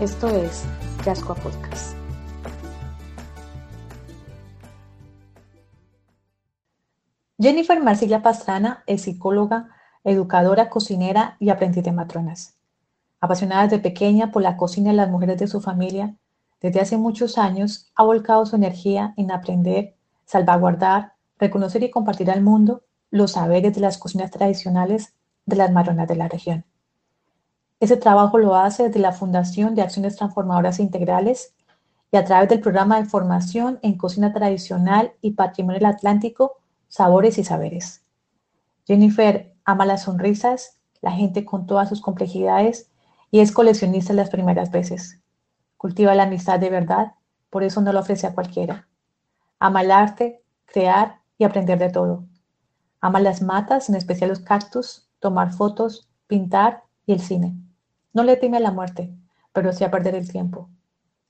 Esto es Yascoa Podcast. Jennifer Marcilla Pastrana es psicóloga, educadora, cocinera y aprendiz de matronas. Apasionada desde pequeña por la cocina y las mujeres de su familia, desde hace muchos años ha volcado su energía en aprender, salvaguardar, reconocer y compartir al mundo los saberes de las cocinas tradicionales de las matronas de la región. Ese trabajo lo hace desde la Fundación de Acciones Transformadoras Integrales y a través del programa de formación en cocina tradicional y patrimonio del Atlántico, Sabores y Saberes. Jennifer ama las sonrisas, la gente con todas sus complejidades y es coleccionista las primeras veces. Cultiva la amistad de verdad, por eso no lo ofrece a cualquiera. Ama el arte, crear y aprender de todo. Ama las matas, en especial los cactus, tomar fotos, pintar y el cine. No le teme a la muerte, pero sí a perder el tiempo.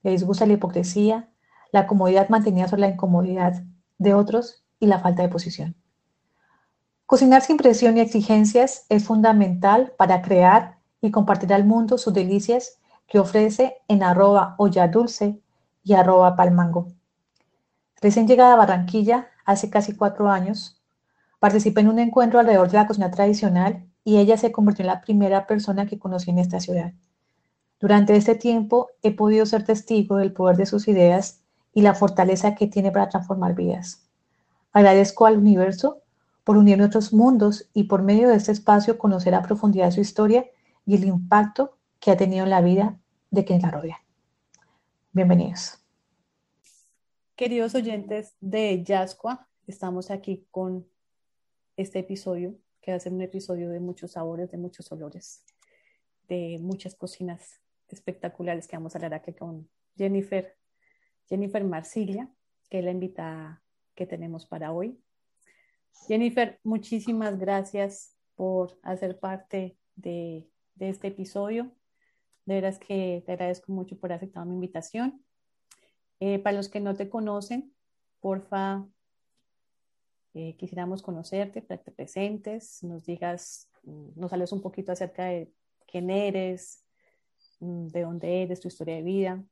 Le disgusta la hipocresía, la comodidad mantenida sobre la incomodidad de otros y la falta de posición. Cocinar sin presión y exigencias es fundamental para crear y compartir al mundo sus delicias que ofrece en arroba olla dulce y arroba palmango. Recién llegada a Barranquilla, hace casi cuatro años, participé en un encuentro alrededor de la cocina tradicional y ella se convirtió en la primera persona que conocí en esta ciudad. Durante este tiempo he podido ser testigo del poder de sus ideas y la fortaleza que tiene para transformar vidas. Agradezco al universo por unir nuestros mundos y por medio de este espacio conocer a profundidad su historia y el impacto que ha tenido en la vida de quienes la rodean. Bienvenidos. Queridos oyentes de Yascua, estamos aquí con este episodio que va a ser un episodio de muchos sabores, de muchos olores, de muchas cocinas espectaculares que vamos a hablar aquí con Jennifer, Jennifer Marsilia, que es la invitada que tenemos para hoy. Jennifer, muchísimas gracias por hacer parte de, de este episodio. De veras que te agradezco mucho por aceptar mi invitación. Eh, para los que no te conocen, porfa, eh, quisiéramos conocerte, para que te presentes, nos digas, mm, nos hables un poquito acerca de quién eres, mm, de dónde eres, tu historia de vida,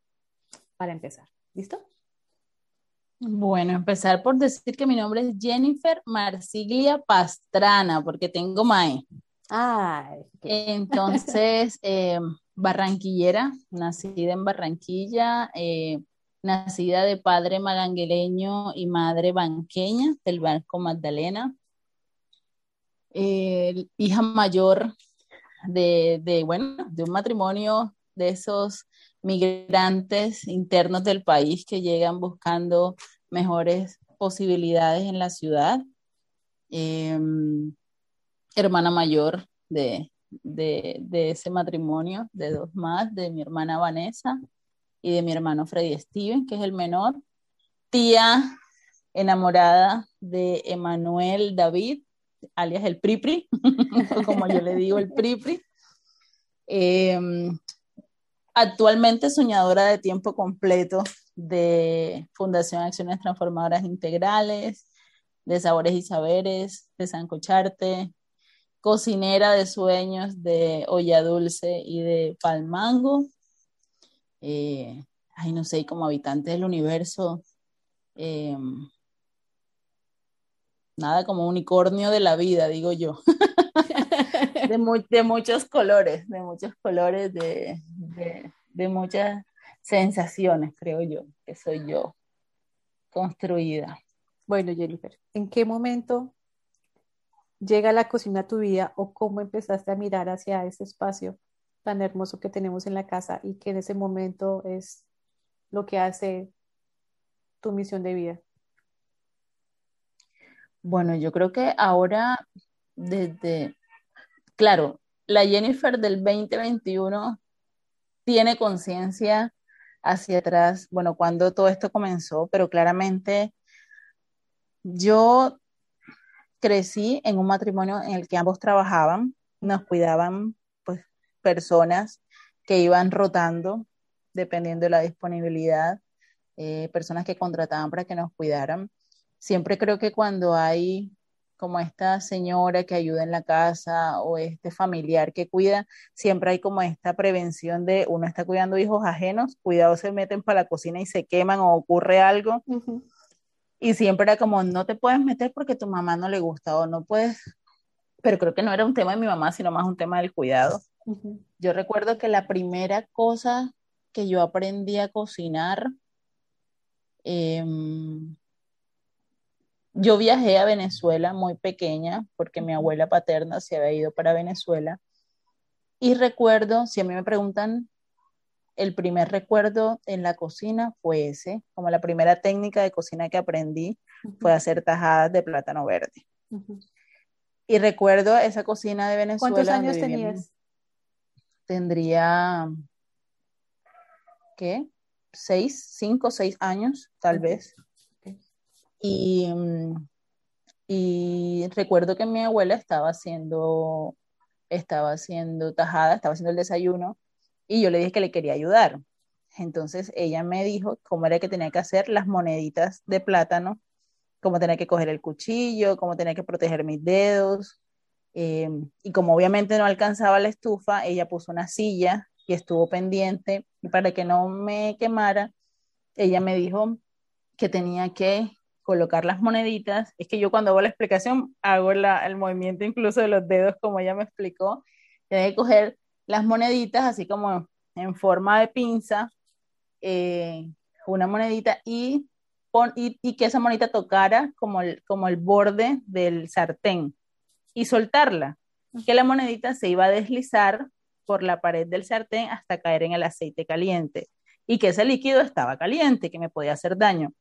para empezar. ¿Listo? Bueno, empezar por decir que mi nombre es Jennifer Marsiglia Pastrana, porque tengo MAE. Ah, entonces, eh, barranquillera, nacida en Barranquilla, eh, nacida de padre magangueleño y madre banqueña del Banco Magdalena, hija mayor de, bueno, de un matrimonio de esos migrantes internos del país que llegan buscando mejores posibilidades en la ciudad. Em, hermana mayor de, de, ese matrimonio, de dos más, de mi hermana Vanessa y de mi hermano Freddy Steven, que es el menor. Tía enamorada de Emanuel David, alias el Pripri, como yo le digo, el Pripri. Em, actualmente soñadora de tiempo completo de Fundación Acciones Transformadoras Integrales, de Sabores y Saberes, de Sancocharte, cocinera de sueños de Olla Dulce y de Palmango, eh, ay, no sé, como habitante del universo, eh, nada como unicornio de la vida, digo yo. de, muchos colores, de muchos colores, de, de, muchas sensaciones, creo yo, que soy yo construida. Bueno, Jennifer, ¿en qué momento llega la cocina a tu vida o cómo empezaste a mirar hacia ese espacio tan hermoso que tenemos en la casa y que en ese momento es lo que hace tu misión de vida? Bueno, yo creo que ahora, desde, claro, la Jennifer del 2021 tiene conciencia hacia atrás, bueno, cuando todo esto comenzó, pero claramente yo crecí en un matrimonio en el que ambos trabajaban, nos cuidaban personas que iban rotando dependiendo de la disponibilidad, eh, personas que contrataban para que nos cuidaran. Siempre creo que cuando hay como esta señora que ayuda en la casa o este familiar que cuida, siempre hay como esta prevención de uno está cuidando hijos ajenos, cuidado se meten para la cocina y se queman o ocurre algo. Y siempre era como, no te puedes meter porque tu mamá no le gusta o no puedes, pero creo que no era un tema de mi mamá, sino más un tema del cuidado. Yo recuerdo que la primera cosa que yo aprendí a cocinar, eh, yo viajé a Venezuela muy pequeña porque mi abuela paterna se había ido para Venezuela y recuerdo, si a mí me preguntan, el primer recuerdo en la cocina fue ese, como la primera técnica de cocina que aprendí fue hacer tajadas de plátano verde. Y recuerdo esa cocina de Venezuela. ¿Cuántos años tenías? Tendría, ¿qué? Seis, cinco, seis años, tal vez. Y, mm, y recuerdo que mi abuela estaba haciendo, estaba haciendo tajada, estaba haciendo el desayuno y yo le dije que le quería ayudar. Entonces ella me dijo cómo era que tenía que hacer las moneditas de plátano, cómo tenía que coger el cuchillo, cómo tenía que proteger mis dedos. Em, y como obviamente no alcanzaba la estufa, ella puso una silla y estuvo pendiente. Y para que no me quemara, ella me dijo que tenía que colocar las moneditas. Es que yo cuando hago la explicación hago el movimiento incluso de los dedos como ella me explicó. Tiene que coger las moneditas así como en forma de pinza, eh, una monedita y, y, que esa monedita tocara como el borde del sartén y soltarla, que la monedita se iba a deslizar por la pared del sartén hasta caer en el aceite caliente y que ese líquido estaba caliente, que me podía hacer daño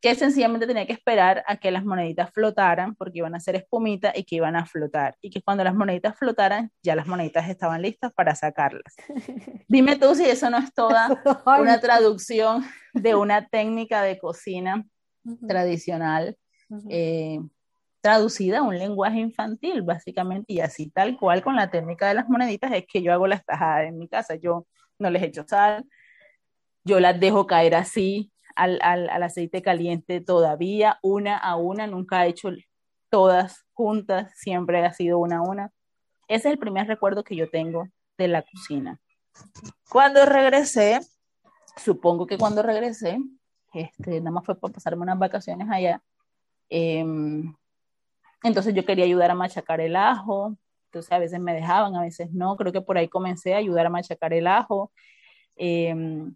que sencillamente tenía que esperar a que las moneditas flotaran porque iban a hacer espumita y que iban a flotar y que cuando las moneditas flotaran ya las moneditas estaban listas para sacarlas. Dime tú si eso no es toda una traducción de una técnica de cocina tradicional eh, traducida a un lenguaje infantil básicamente y así tal cual con la técnica de las moneditas es que yo hago las tajadas en mi casa, yo no les echo sal, yo las dejo caer así al, aceite caliente todavía, una a una, nunca he hecho todas juntas, siempre ha sido una a una. Ese es el primer recuerdo que yo tengo de la cocina. Cuando regresé, supongo que cuando regresé, este, nada más fue para pasarme unas vacaciones allá, em, entonces yo quería ayudar a machacar el ajo, entonces a veces me dejaban, a veces no, creo que por ahí comencé a ayudar a machacar el ajo. Em,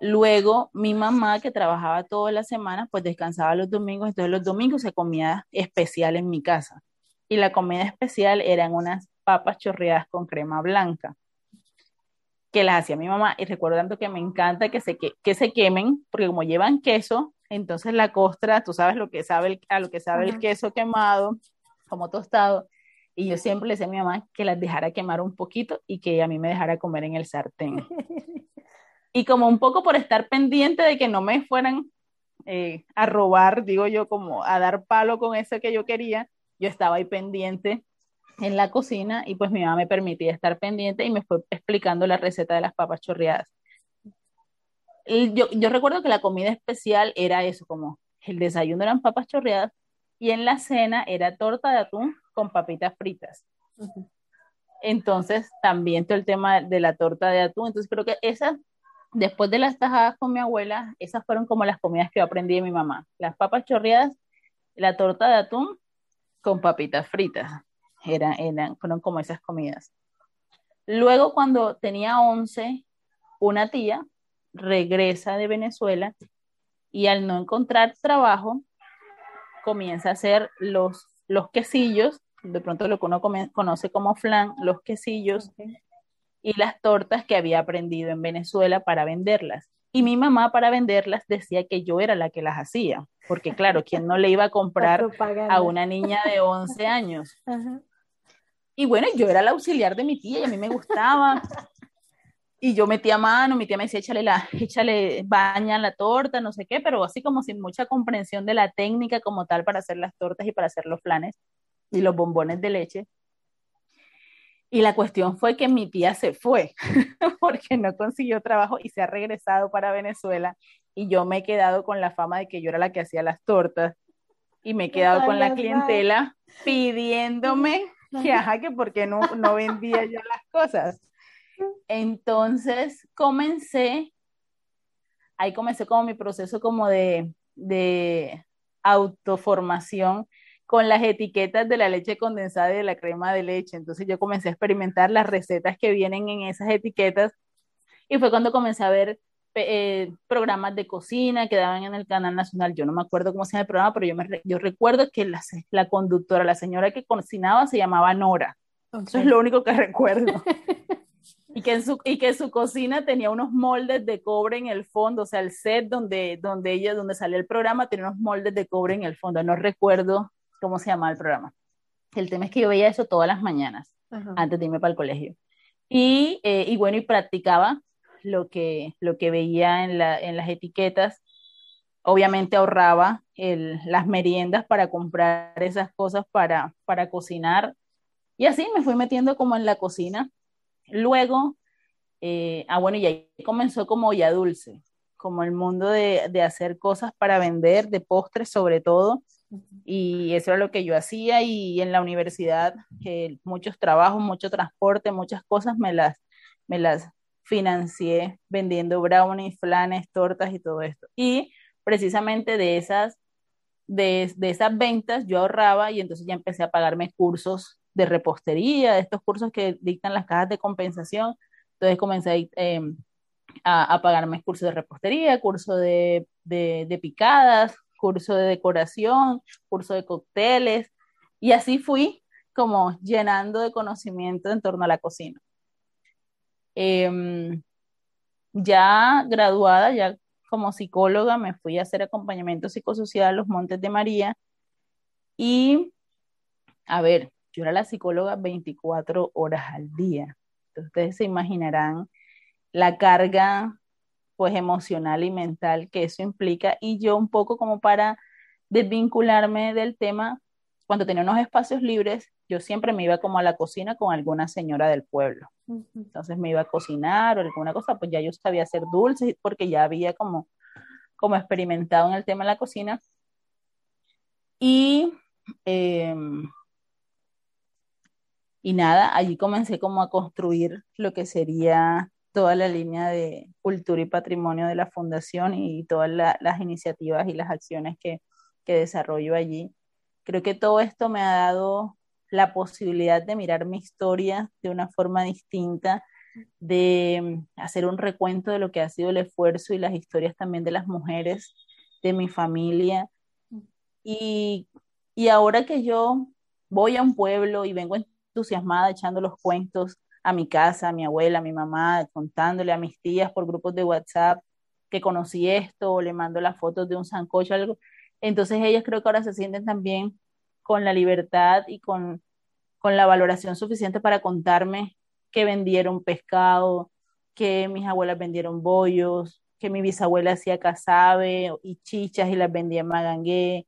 Luego, mi mamá, que trabajaba toda la semana, pues descansaba los domingos, entonces los domingos se comía especial en mi casa. Y la comida especial eran unas papas chorreadas con crema blanca, que las hacía mi mamá. Y recuerdo tanto que me encanta que se, que, se quemen, porque como llevan queso, entonces la costra, tú sabes lo que sabe a lo que sabe el queso quemado, como tostado. Y yo siempre le decía a mi mamá que las dejara quemar un poquito y que a mí me dejara comer en el sartén. y como un poco por estar pendiente de que no me fueran eh, a robar, digo yo, como a dar palo con eso que yo quería, yo estaba ahí pendiente en la cocina y pues mi mamá me permitía estar pendiente y me fue explicando la receta de las papas chorreadas. Yo, yo recuerdo que la comida especial era eso, como el desayuno eran papas chorreadas y en la cena era torta de atún con papitas fritas. Entonces, también todo el tema de la torta de atún. Entonces, creo que esa después de las tajadas con mi abuela, esas fueron como las comidas que yo aprendí de mi mamá. Las papas chorreadas, la torta de atún con papitas fritas. Eran, eran, fueron como esas comidas. Luego, cuando tenía 11, una tía regresa de Venezuela y al no encontrar trabajo, comienza a hacer los, los quesillos, de pronto lo que uno conoce como flan, los quesillos, y las tortas que había aprendido en Venezuela para venderlas. Y mi mamá para venderlas decía que yo era la que las hacía, porque claro, ¿quién no le iba a comprar a una niña de 11 años? Y bueno, yo era la auxiliar de mi tía y a mí me gustaba. Y yo metía mano, mi tía me decía, échale, la, échale baña la torta, no sé qué, pero así como sin mucha comprensión de la técnica como tal para hacer las tortas y para hacer los flanes y los bombones de leche. Y la cuestión fue que mi tía se fue porque no consiguió trabajo y se ha regresado para Venezuela y yo me he quedado con la fama de que yo era la que hacía las tortas y me he quedado con la clientela pidiéndome que, ajá, que porque no, no vendía yo las cosas. Entonces comencé, ahí comencé como mi proceso como de, de autoformación con las etiquetas de la leche condensada y de la crema de leche. Entonces yo comencé a experimentar las recetas que vienen en esas etiquetas y fue cuando comencé a ver eh, programas de cocina que daban en el canal nacional. Yo no me acuerdo cómo se llama el programa, pero yo, me, yo recuerdo que la, la, conductora, la señora que cocinaba, se llamaba Nora. Eso es lo único que recuerdo. y que, en su, y que su cocina tenía unos moldes de cobre en el fondo, o sea, el set donde, donde ella, donde salió el programa, tenía unos moldes de cobre en el fondo. No recuerdo cómo se llamaba el programa. El tema es que yo veía eso todas las mañanas, antes de irme para el colegio. Y, eh, y bueno, y practicaba lo que, lo que veía en, la, en las etiquetas. Obviamente ahorraba el, las meriendas para comprar esas cosas para, para cocinar. Y así me fui metiendo como en la cocina. Luego, eh, ah, bueno, y ahí comenzó como ya dulce, como el mundo de, de hacer cosas para vender, de postres sobre todo. Y eso era lo que yo hacía y en la universidad eh, muchos trabajos, mucho transporte, muchas cosas me las, me las financié vendiendo brownies, flanes, tortas y todo esto. Y precisamente de esas, de, de esas ventas yo ahorraba y entonces ya empecé a pagarme cursos de repostería, de estos cursos que dictan las cajas de compensación. Entonces comencé em, a, a, pagarme cursos de repostería, curso de, picadas, curso de decoración, curso de cócteles, y así fui como llenando de conocimiento en torno a la cocina. Eh, ya graduada, ya como psicóloga, me fui a hacer acompañamiento psicosocial a los Montes de María y, a ver, yo era la psicóloga 24 horas al día. Entonces, ustedes se imaginarán la carga pues emocional y mental que eso implica y yo un poco como para desvincularme del tema, cuando tenía unos espacios libres, yo siempre me iba como a la cocina con alguna señora del pueblo. Entonces me iba a cocinar o alguna cosa, pues ya yo sabía hacer dulces porque ya había como, como experimentado en el tema de la cocina. Y, eh, y nada, allí comencé como a construir lo que sería toda la línea de cultura y patrimonio de la fundación y todas la, las iniciativas y las acciones que, que desarrollo allí. Creo que todo esto me ha dado la posibilidad de mirar mi historia de una forma distinta, de mm, hacer un recuento de lo que ha sido el esfuerzo y las historias también de las mujeres, de mi familia. Y, y ahora que yo voy a un pueblo y vengo entusiasmada echando los cuentos a mi casa, a mi abuela, a mi mamá, contándole a mis tías por grupos de WhatsApp que conocí esto, o le mando las fotos de un sancocho, algo. Entonces ellas creo que ahora se sienten también con la libertad y con, con la valoración suficiente para contarme que vendieron pescado, que mis abuelas vendieron bollos, que mi bisabuela hacía casabe y chichas y las vendía en Magangué,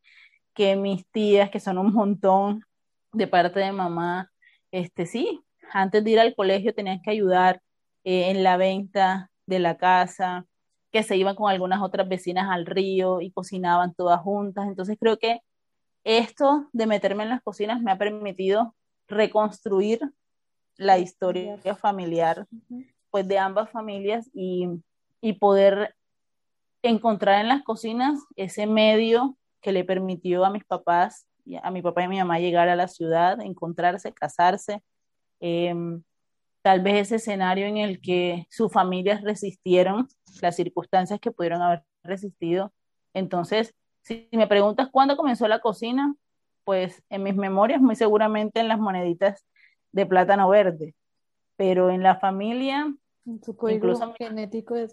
que mis tías, que son un montón de parte de mamá, este sí, antes de ir al colegio tenían que ayudar eh, en la venta de la casa, que se iban con algunas otras vecinas al río y cocinaban todas juntas. Entonces creo que esto de meterme en las cocinas me ha permitido reconstruir la historia familiar pues de ambas familias y, y poder encontrar en las cocinas ese medio que le permitió a mis papás, a mi papá y a mi mamá llegar a la ciudad, encontrarse, casarse, eh, tal vez ese escenario en el que sus familias resistieron las circunstancias que pudieron haber resistido. Entonces, si me preguntas cuándo comenzó la cocina, pues en mis memorias muy seguramente en las moneditas de plátano verde, pero en la familia, incluso genético de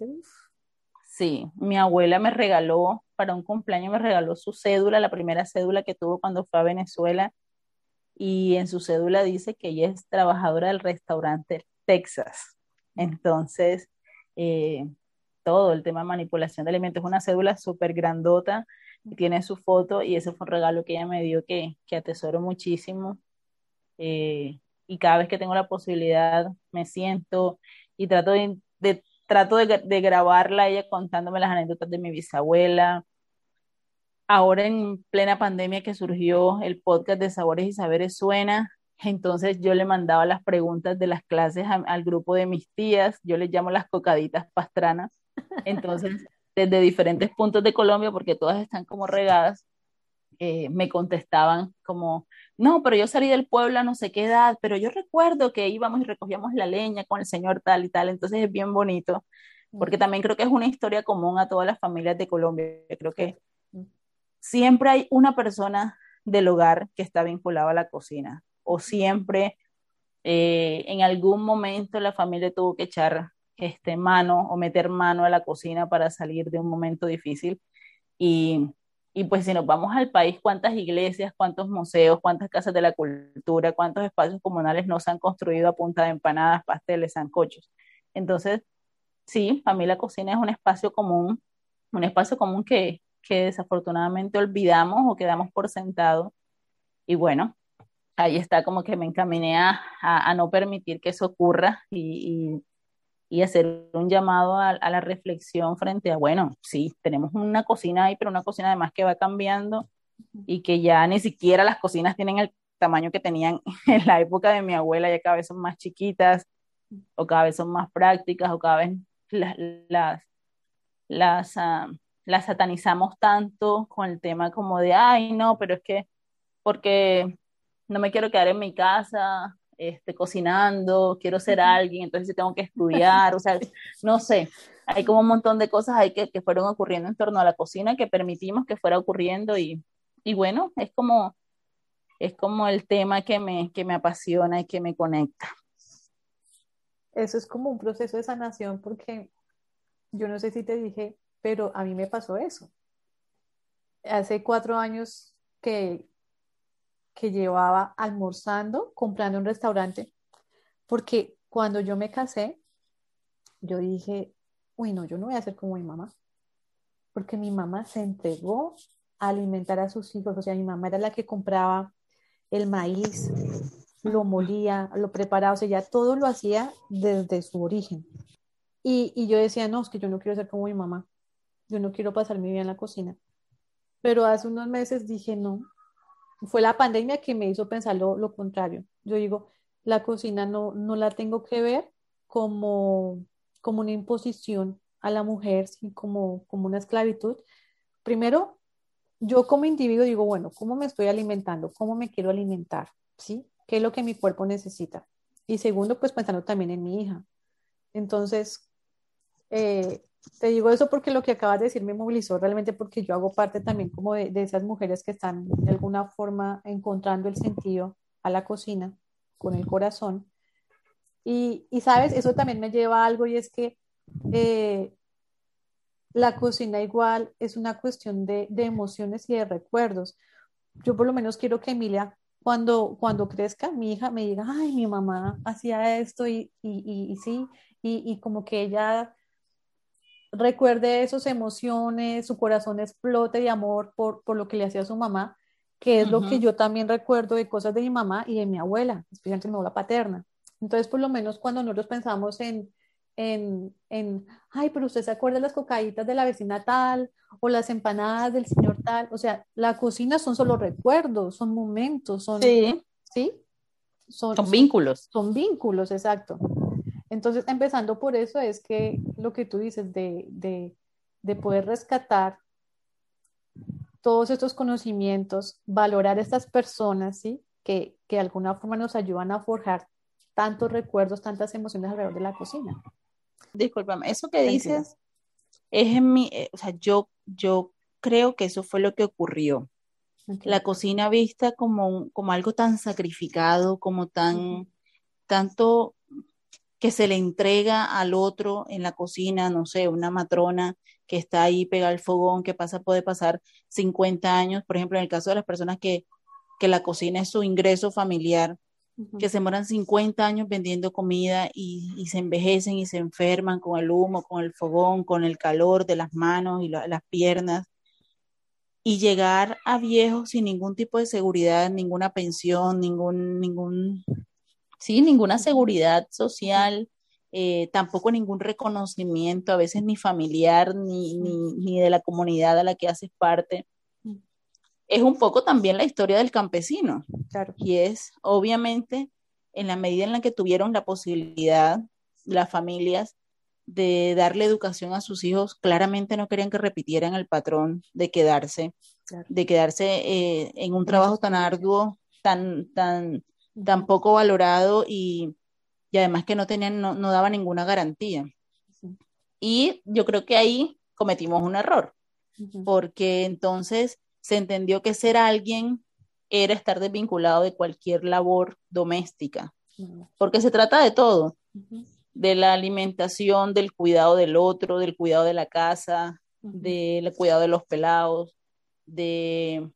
Sí, mi abuela me regaló para un cumpleaños me regaló su cédula, la primera cédula que tuvo cuando fue a Venezuela y en su cédula dice que ella es trabajadora del restaurante Texas. Entonces, eh, todo el tema de manipulación de alimentos es una cédula súper grandota tiene su foto y ese fue un regalo que ella me dio que, que atesoro muchísimo. Eh, y cada vez que tengo la posibilidad me siento y trato de, trato de, de, grabarla ella contándome las anécdotas de mi bisabuela. Ahora en plena pandemia que surgió el podcast de Sabores y Saberes Suena, entonces yo le mandaba las preguntas de las clases al grupo de mis tías, yo les llamo las cocaditas pastranas, entonces desde diferentes puntos de Colombia, porque todas están como regadas, eh, me contestaban como, no, pero yo salí del pueblo a no sé qué edad, pero yo recuerdo que íbamos y recogíamos la leña con el señor tal y tal, entonces es bien bonito, porque también creo que es una historia común a todas las familias de Colombia, creo que siempre hay una persona del hogar que está vinculada a la cocina, o siempre eh, en algún momento la familia tuvo que echar este, mano o meter mano a la cocina para salir de un momento difícil. Y, y pues si nos vamos al país, ¿cuántas iglesias, cuántos museos, cuántas casas de la cultura, cuántos espacios comunales no se han construido a punta de empanadas, pasteles, zancochos? Entonces, sí, familia cocina es un espacio común, un espacio común que, que desafortunadamente olvidamos o quedamos por sentado. Y bueno, ahí está como que me encaminé a, a, no permitir que eso ocurra y hacer un llamado a, a, la reflexión frente a, bueno, sí, tenemos una cocina ahí, pero una cocina además que va cambiando y que ya ni siquiera las cocinas tienen el tamaño que tenían en la época de mi abuela, ya cada vez son más chiquitas o cada vez son más prácticas o cada vez las, las, las, uh, las satanizamos tanto con el tema como de, ay, no, pero es que porque no me quiero quedar en mi casa este, cocinando, quiero ser alguien, entonces tengo que estudiar, o sea, no sé, hay como un montón de cosas ahí que, que, fueron ocurriendo en torno a la cocina que permitimos que fuera ocurriendo y, y bueno, es como, es como el tema que me, que me apasiona y que me conecta. Eso es como un proceso de sanación porque yo no sé si te dije, pero a mí me pasó eso. Hace cuatro años que que llevaba almorzando, comprando un restaurante, porque cuando yo me casé, yo dije, uy, no, yo no voy a ser como mi mamá, porque mi mamá se entregó a alimentar a sus hijos, o sea, mi mamá era la que compraba el maíz, lo molía, lo preparaba, o sea, ya todo lo hacía desde su origen. Y, y yo decía, no, es que yo no quiero ser como mi mamá, yo no quiero pasar mi vida en la cocina. Pero hace unos meses dije, no, fue la pandemia que me hizo pensar lo, lo contrario. Yo digo, la cocina no, no la tengo que ver como, como una imposición a la mujer, sino como, como una esclavitud. Primero, yo como individuo digo, bueno, ¿cómo me estoy alimentando? ¿Cómo me quiero alimentar? ¿Sí? ¿Qué es lo que mi cuerpo necesita? Y segundo, pues pensando también en mi hija. Entonces, eh, te digo eso porque lo que acabas de decir me movilizó realmente porque yo hago parte también como de, de, esas mujeres que están de alguna forma encontrando el sentido a la cocina con el corazón. Y, y sabes, eso también me lleva a algo y es que eh, la cocina igual es una cuestión de, de, emociones y de recuerdos. Yo por lo menos quiero que Emilia, cuando, cuando crezca, mi hija me diga, ay, mi mamá hacía esto y, y, y, y sí, y como que ella recuerde esas emociones, su corazón explote de amor por, por lo que le hacía a su mamá, que es uh -huh. lo que yo también recuerdo de cosas de mi mamá y de mi abuela, especialmente mi abuela paterna. Entonces, por lo menos cuando nosotros pensamos en, en, en, ay, pero usted se acuerda de las cocaditas de la vecina tal o las empanadas del señor tal, o sea, la cocina son solo recuerdos, son momentos, son, sí, ¿sí? Son, son vínculos. Son, son vínculos, exacto. Entonces, empezando por eso es que lo que tú dices de, de, de poder rescatar todos estos conocimientos, valorar a estas personas, ¿sí? Que, que de alguna forma nos ayudan a forjar tantos recuerdos, tantas emociones alrededor de la cocina. Discúlpame, eso que dices es en mi, eh, o sea, yo, yo creo que eso fue lo que ocurrió. Okay. La cocina vista como, como algo tan sacrificado, como tan, tanto que se le entrega al otro en la cocina, no sé, una matrona que está ahí pega al fogón, que pasa, puede pasar 50 años, por ejemplo, en el caso de las personas que, que la cocina es su ingreso familiar, que se demoran 50 años vendiendo comida y, se envejecen y se enferman con el humo, con el fogón, con el calor de las manos y las piernas. Y llegar a viejos sin ningún tipo de seguridad, ninguna pensión, ningún, ningún, sí, ninguna seguridad social, eh, tampoco ningún reconocimiento, a veces ni familiar, ni, ni, ni de la comunidad a la que haces parte. Es un poco también la historia del campesino. Claro. Y es, obviamente, en la medida en la que tuvieron la posibilidad, las familias, de darle educación a sus hijos, claramente no querían que repitieran el patrón de quedarse, de quedarse eh, en un trabajo tan arduo, tan, tan, tan poco valorado y, además que no tenían, no, no daba ninguna garantía. Y yo creo que ahí cometimos un error, porque entonces se entendió que ser alguien era estar desvinculado de cualquier labor doméstica, porque se trata de todo, de la alimentación, del cuidado del otro, del cuidado de la casa, del cuidado de los pelados, de,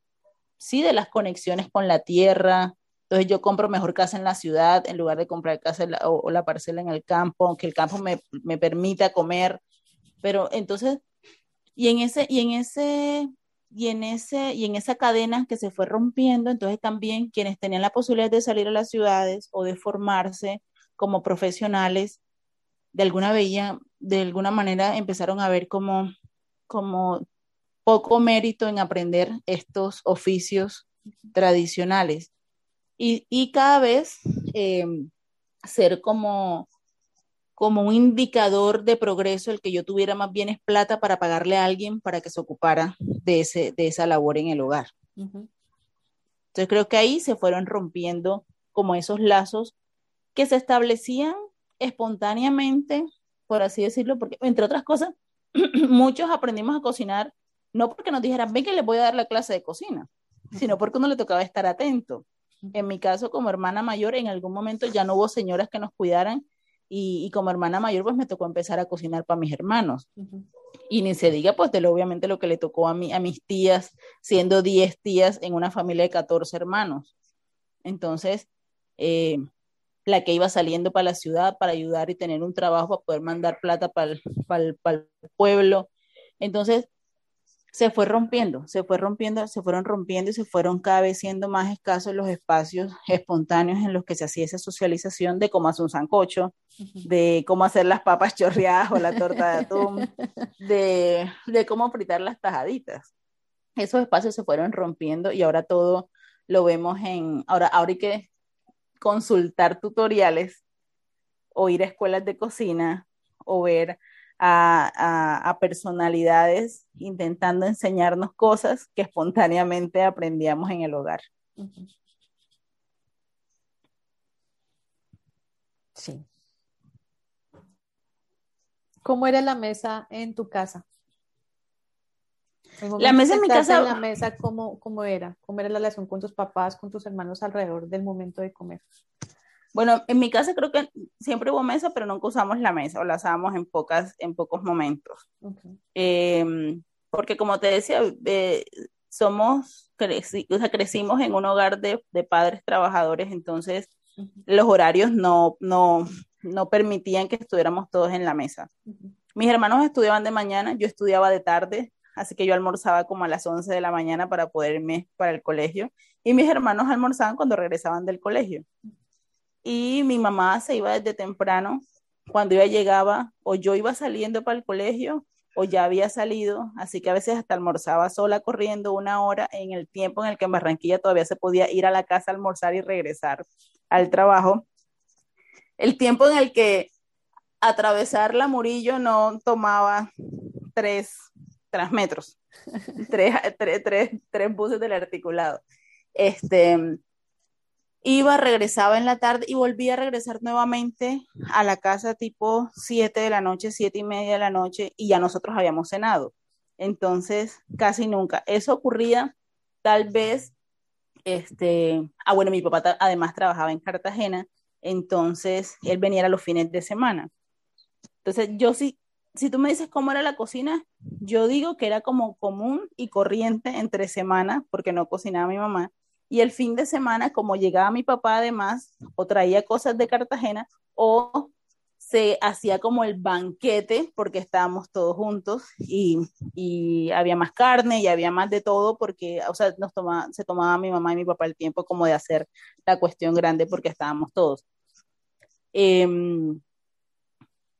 sí, de las conexiones con la tierra. Entonces yo compro mejor casa en la ciudad en lugar de comprar casa o, la parcela en el campo, aunque el campo me, me permita comer. Pero entonces, y en ese, y en ese y en, ese, y en esa cadena que se fue rompiendo, entonces también quienes tenían la posibilidad de salir a las ciudades o de formarse como profesionales, de alguna, veía, de alguna manera empezaron a ver como, como poco mérito en aprender estos oficios tradicionales. Y, y cada vez eh, ser como como un indicador de progreso el que yo tuviera más bien es plata para pagarle a alguien para que se ocupara de, ese, de esa labor en el hogar. Entonces creo que ahí se fueron rompiendo como esos lazos que se establecían espontáneamente, por así decirlo, porque entre otras cosas, muchos aprendimos a cocinar no porque nos dijeran, ven que les voy a dar la clase de cocina, sino porque uno le tocaba estar atento. En mi caso, como hermana mayor, en algún momento ya no hubo señoras que nos cuidaran y, como hermana mayor, pues me tocó empezar a cocinar para mis hermanos. Y ni se diga, pues, de lo, obviamente lo que le tocó a, mí, a mis tías, siendo 10 tías en una familia de 14 hermanos. Entonces, eh, la que iba saliendo para la ciudad para ayudar y tener un trabajo para poder mandar plata para el pueblo. Entonces, se fue rompiendo, se fue rompiendo, se fueron rompiendo y se fueron cada vez siendo más escasos los espacios espontáneos en los que se hacía esa socialización de cómo hacer un sancocho, de cómo hacer las papas chorreadas o la torta de atún, de, de cómo fritar las tajaditas. Esos espacios se fueron rompiendo y ahora todo lo vemos en, ahora, ahora hay que consultar tutoriales o ir a escuelas de cocina o ver a, personalidades intentando enseñarnos cosas que espontáneamente aprendíamos en el hogar. Sí. ¿Cómo era la mesa en tu casa? La mesa en mi casa. la mesa, ¿cómo, ¿cómo era? ¿Cómo era la relación con tus papás, con tus hermanos alrededor del momento de comer? Bueno, en mi casa creo que siempre hubo mesa, pero nunca usamos la mesa o la usábamos en, pocas, en pocos momentos. Em, porque como te decía, eh, somos, o sea, crecimos en un hogar de, padres trabajadores, entonces los horarios no, no, no permitían que estuviéramos todos en la mesa. Mis hermanos estudiaban de mañana, yo estudiaba de tarde, así que yo almorzaba como a las 11 de la mañana para poder irme para el colegio y mis hermanos almorzaban cuando regresaban del colegio y mi mamá se iba desde temprano. Cuando ella llegaba, o yo iba saliendo para el colegio, o ya había salido, así que a veces hasta almorzaba sola corriendo una hora en el tiempo en el que en Barranquilla todavía se podía ir a la casa a almorzar y regresar al trabajo. El tiempo en el que atravesar la Murillo no tomaba tres, tres metros, tres, tres, tres, tres buses del articulado. Este, iba, regresaba en la tarde y volvía a regresar nuevamente a la casa tipo 7 de la noche, siete y media de la noche y ya nosotros habíamos cenado. Entonces, casi nunca. Eso ocurría tal vez, este, ah, bueno, mi papá además trabajaba en Cartagena, entonces él venía a los fines de semana. Entonces, yo sí, si tú me dices cómo era la cocina, yo digo que era como común y corriente entre semana, porque no cocinaba mi mamá, Y el fin de semana, como llegaba mi papá además, o traía cosas de Cartagena, o se hacía como el banquete porque estábamos todos juntos y, y, había más carne y había más de todo porque, o sea, nos toma, se tomaba mi mamá y mi papá el tiempo como de hacer la cuestión grande porque estábamos todos. Eh,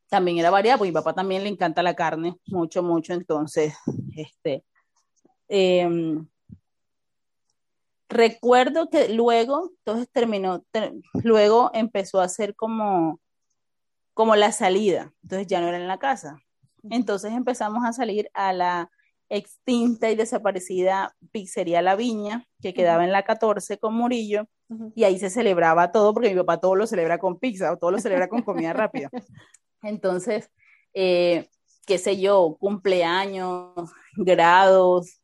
también era variada, porque mi papá también le encanta la carne, mucho, mucho, entonces, este, eh, recuerdo que luego, entonces terminó, ter, luego empezó a hacer como, como la salida, entonces ya no era en la casa. Entonces empezamos a salir a la extinta y desaparecida pizzería La Viña, que quedaba en la 14 con Murillo, uh -huh. y ahí se celebraba todo, porque mi papá todo lo celebra con pizza o todo lo celebra con comida rápida. Entonces, eh, qué sé yo, cumpleaños, grados,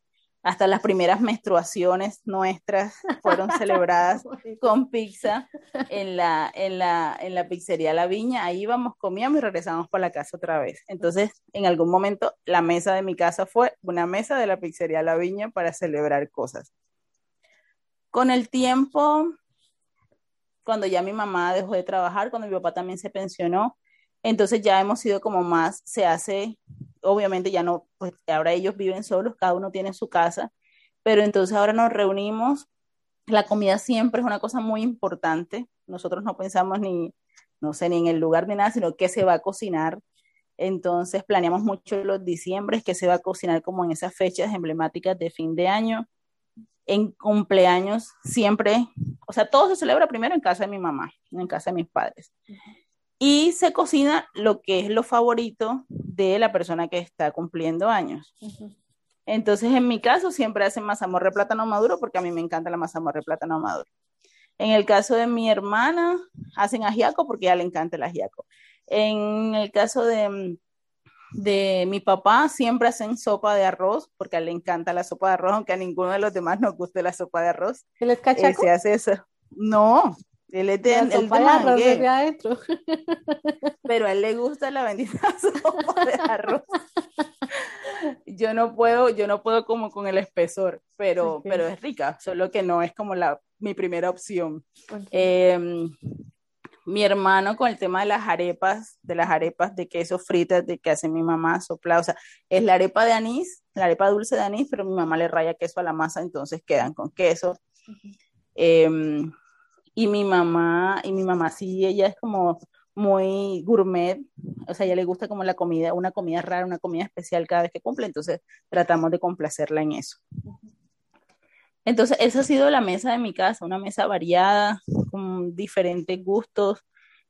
hasta las primeras menstruaciones nuestras fueron celebradas con pizza en la, en, la, en la pizzería La Viña. Ahí íbamos, comíamos y regresamos para la casa otra vez. Entonces, en algún momento, la mesa de mi casa fue una mesa de la pizzería La Viña para celebrar cosas. Con el tiempo, cuando ya mi mamá dejó de trabajar, cuando mi papá también se pensionó, entonces ya hemos sido como más, se hace, obviamente ya no, pues ahora ellos viven solos, cada uno tiene su casa, pero entonces ahora nos reunimos, la comida siempre es una cosa muy importante, nosotros no pensamos ni, no sé, ni en el lugar ni nada, sino que se va a cocinar, entonces planeamos mucho los diciembres, que se va a cocinar como en esas fechas emblemáticas de fin de año, en cumpleaños siempre, o sea, todo se celebra primero en casa de mi mamá, en casa de mis padres. Y se cocina lo que es lo favorito de la persona que está cumpliendo años. Uh -huh. Entonces, en mi caso, siempre hacen mazamorra de plátano maduro porque a mí me encanta la mazamorra de plátano maduro. En el caso de mi hermana, hacen ajiaco porque a ella le encanta el ajiaco. En el caso de, de mi papá, siempre hacen sopa de arroz porque a él le encanta la sopa de arroz, aunque a ninguno de los demás nos guste la sopa de arroz. ¿El? Eh, se hace eso. No, él es de, el de adentro. Pero a él le gusta la bendita sopa de arroz. Yo no puedo, yo no puedo como con el espesor, pero, okay. pero es rica, solo que no es como la, mi primera opción. Okay. Eh, mi hermano con el tema de las arepas, de las arepas de queso fritas de que hace mi mamá soplada, o sea, es la arepa de anís, la arepa dulce de anís, pero mi mamá le raya queso a la masa, entonces quedan con queso. Uh -huh. eh, y mi mamá, y mi mamá sí, ella es como muy gourmet, o sea, ella le gusta como la comida, una comida rara, una comida especial cada vez que cumple, entonces tratamos de complacerla en eso. Entonces, esa ha sido la mesa de mi casa, una mesa variada, con diferentes gustos.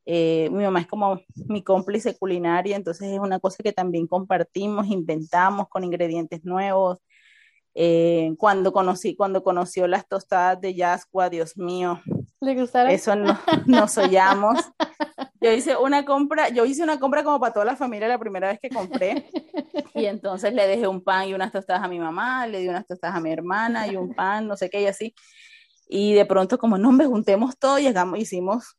Eh, mi mamá es como mi cómplice culinaria, entonces es una cosa que también compartimos, inventamos con ingredientes nuevos. Eh, cuando conocí, cuando conoció las tostadas de Yascua, Dios mío, ¿Le gustaron? Eso no, nos hollamos. Yo hice una compra, yo hice una compra como para toda la familia la primera vez que compré. Y entonces le dejé un pan y unas tostadas a mi mamá, le di unas tostadas a mi hermana y un pan, no sé qué, y así. Y de pronto, como no, me juntemos todo, llegamos, hicimos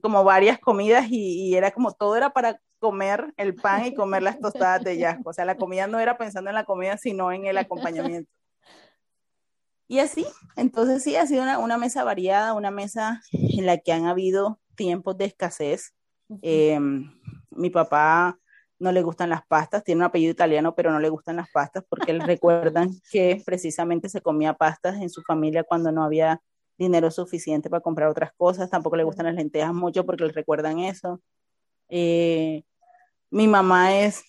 como varias comidas y, y, era como todo era para comer el pan y comer las tostadas de Yasco. O sea, la comida no era pensando en la comida, sino en el acompañamiento. Y así, entonces sí, ha sido una, una, mesa variada, una mesa en la que han habido tiempos de escasez. Eh, mi papá no le gustan las pastas, tiene un apellido italiano, pero no le gustan las pastas porque le recuerdan que precisamente se comía pastas en su familia cuando no había dinero suficiente para comprar otras cosas. Tampoco le gustan las lentejas mucho porque le recuerdan eso. Eh, mi mamá es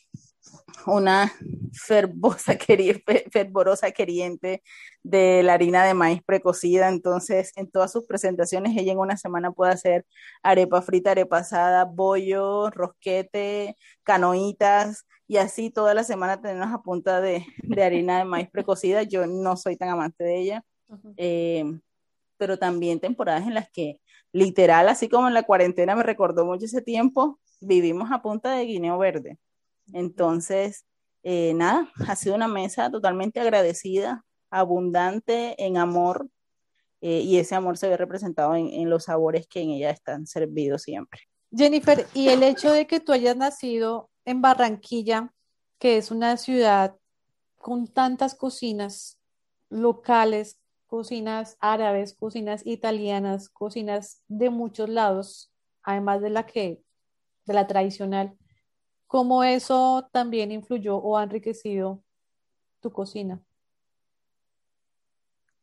una fervosa, fervorosa queriente de la harina de maíz precocida, entonces en todas sus presentaciones ella en una semana puede hacer arepa frita, arepa asada, bollo, rosquete, canoitas y así toda la semana tenemos a punta de, de harina de maíz precocida, yo no soy tan amante de ella, uh -huh. eh, pero también temporadas en las que literal, así como en la cuarentena me recordó mucho ese tiempo, vivimos a punta de guineo verde. Entonces, eh, nada, ha sido una mesa totalmente agradecida, abundante en amor, eh, y ese amor se ve representado en, en, los sabores que en ella están servidos siempre. Jennifer, y el hecho de que tú hayas nacido en Barranquilla, que es una ciudad con tantas cocinas locales, cocinas árabes, cocinas italianas, cocinas de muchos lados, además de la que, de la tradicional. ¿Cómo eso también influyó o ha enriquecido tu cocina?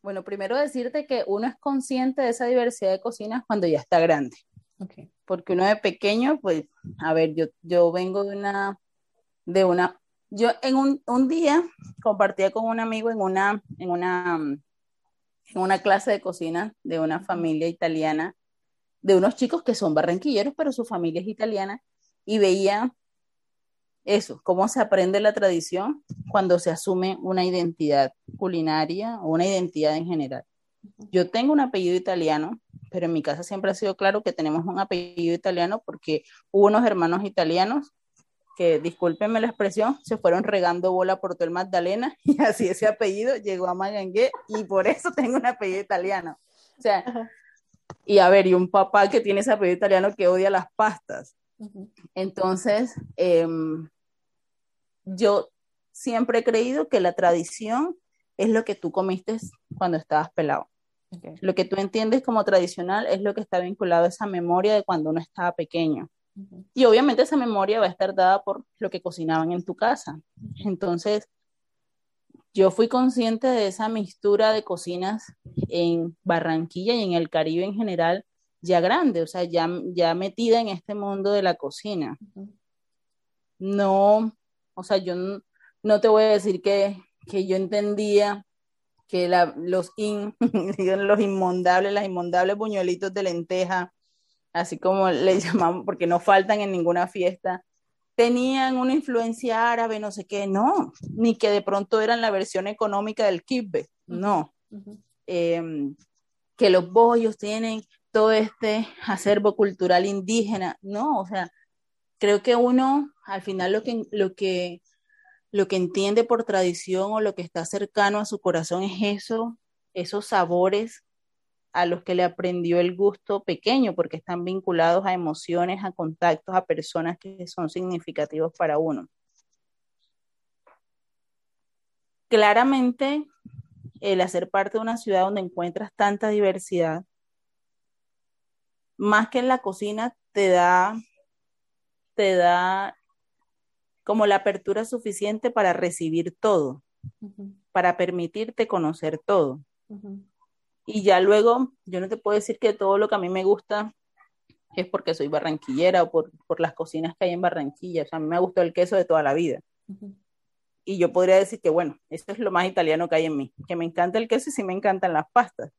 Bueno, primero decirte que uno es consciente de esa diversidad de cocinas cuando ya está grande. Okay. Porque uno de pequeño, pues, a ver, yo, yo vengo de una, de una, yo en un, un día compartía con un amigo en una, en una, en una clase de cocina de una familia italiana, de unos chicos que son barranquilleros, pero su familia es italiana, y veía eso, cómo se aprende la tradición cuando se asume una identidad culinaria o una identidad en general. Yo tengo un apellido italiano, pero en mi casa siempre ha sido claro que tenemos un apellido italiano porque hubo unos hermanos italianos que, discúlpenme la expresión, se fueron regando bola por todo el Magdalena y así ese apellido llegó a Magangué y por eso tengo un apellido italiano. O sea, y a ver, y un papá que tiene ese apellido italiano que odia las pastas. Entonces, eh, yo siempre he creído que la tradición es lo que tú comiste cuando estabas pelado. Okay. Lo que tú entiendes como tradicional es lo que está vinculado a esa memoria de cuando uno estaba pequeño. Y obviamente esa memoria va a estar dada por lo que cocinaban en tu casa. Entonces, yo fui consciente de esa mixtura de cocinas en Barranquilla y en el Caribe en general, ya grande, o sea, ya, ya metida en este mundo de la cocina. No, o sea, yo no, no te voy a decir que, que yo entendía que la, los, in, los inmondables, las inmondables buñuelitos de lenteja, así como le llamamos, porque no faltan en ninguna fiesta, tenían una influencia árabe, no sé qué, no, ni que de pronto eran la versión económica del kibbe, no. Uh -huh. eh, que los bollos tienen todo este acervo cultural indígena, no, o sea, creo que uno al final lo que, lo que, lo que entiende por tradición o lo que está cercano a su corazón es eso, esos sabores a los que le aprendió el gusto pequeño, porque están vinculados a emociones, a contactos, a personas que son significativos para uno. Claramente, el hacer parte de una ciudad donde encuentras tanta diversidad, más que en la cocina, te da, te da como la apertura suficiente para recibir todo, uh -huh. para permitirte conocer todo. Uh -huh. Y ya luego, yo no te puedo decir que todo lo que a mí me gusta es porque soy barranquillera o por, por las cocinas que hay en Barranquilla. O sea, a mí me ha gustado el queso de toda la vida. Uh -huh. Y yo podría decir que, bueno, esto es lo más italiano que hay en mí, que me encanta el queso y sí me encantan las pastas.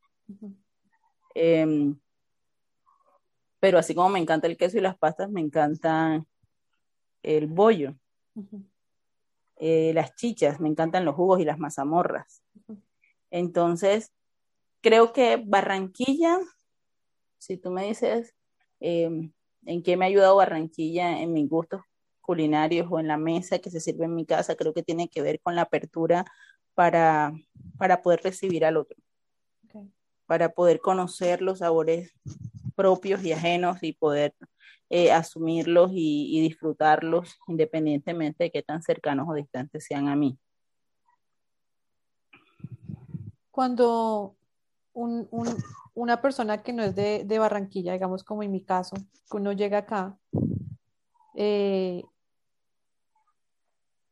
Eh, pero así como me encanta el queso y las pastas, me encanta el bollo. Uh -huh. eh, las chichas, me encantan los jugos y las mazamorras. Entonces, creo que Barranquilla, si tú me dices eh, en qué me ha ayudado Barranquilla en mis gustos culinarios o en la mesa que se sirve en mi casa, creo que tiene que ver con la apertura para, para poder recibir al otro, okay. para poder conocer los sabores propios y ajenos y poder eh, asumirlos y, y, disfrutarlos independientemente de qué tan cercanos o distantes sean a mí. Cuando un, un, una persona que no es de, de, Barranquilla, digamos como en mi caso, que uno llega acá, eh,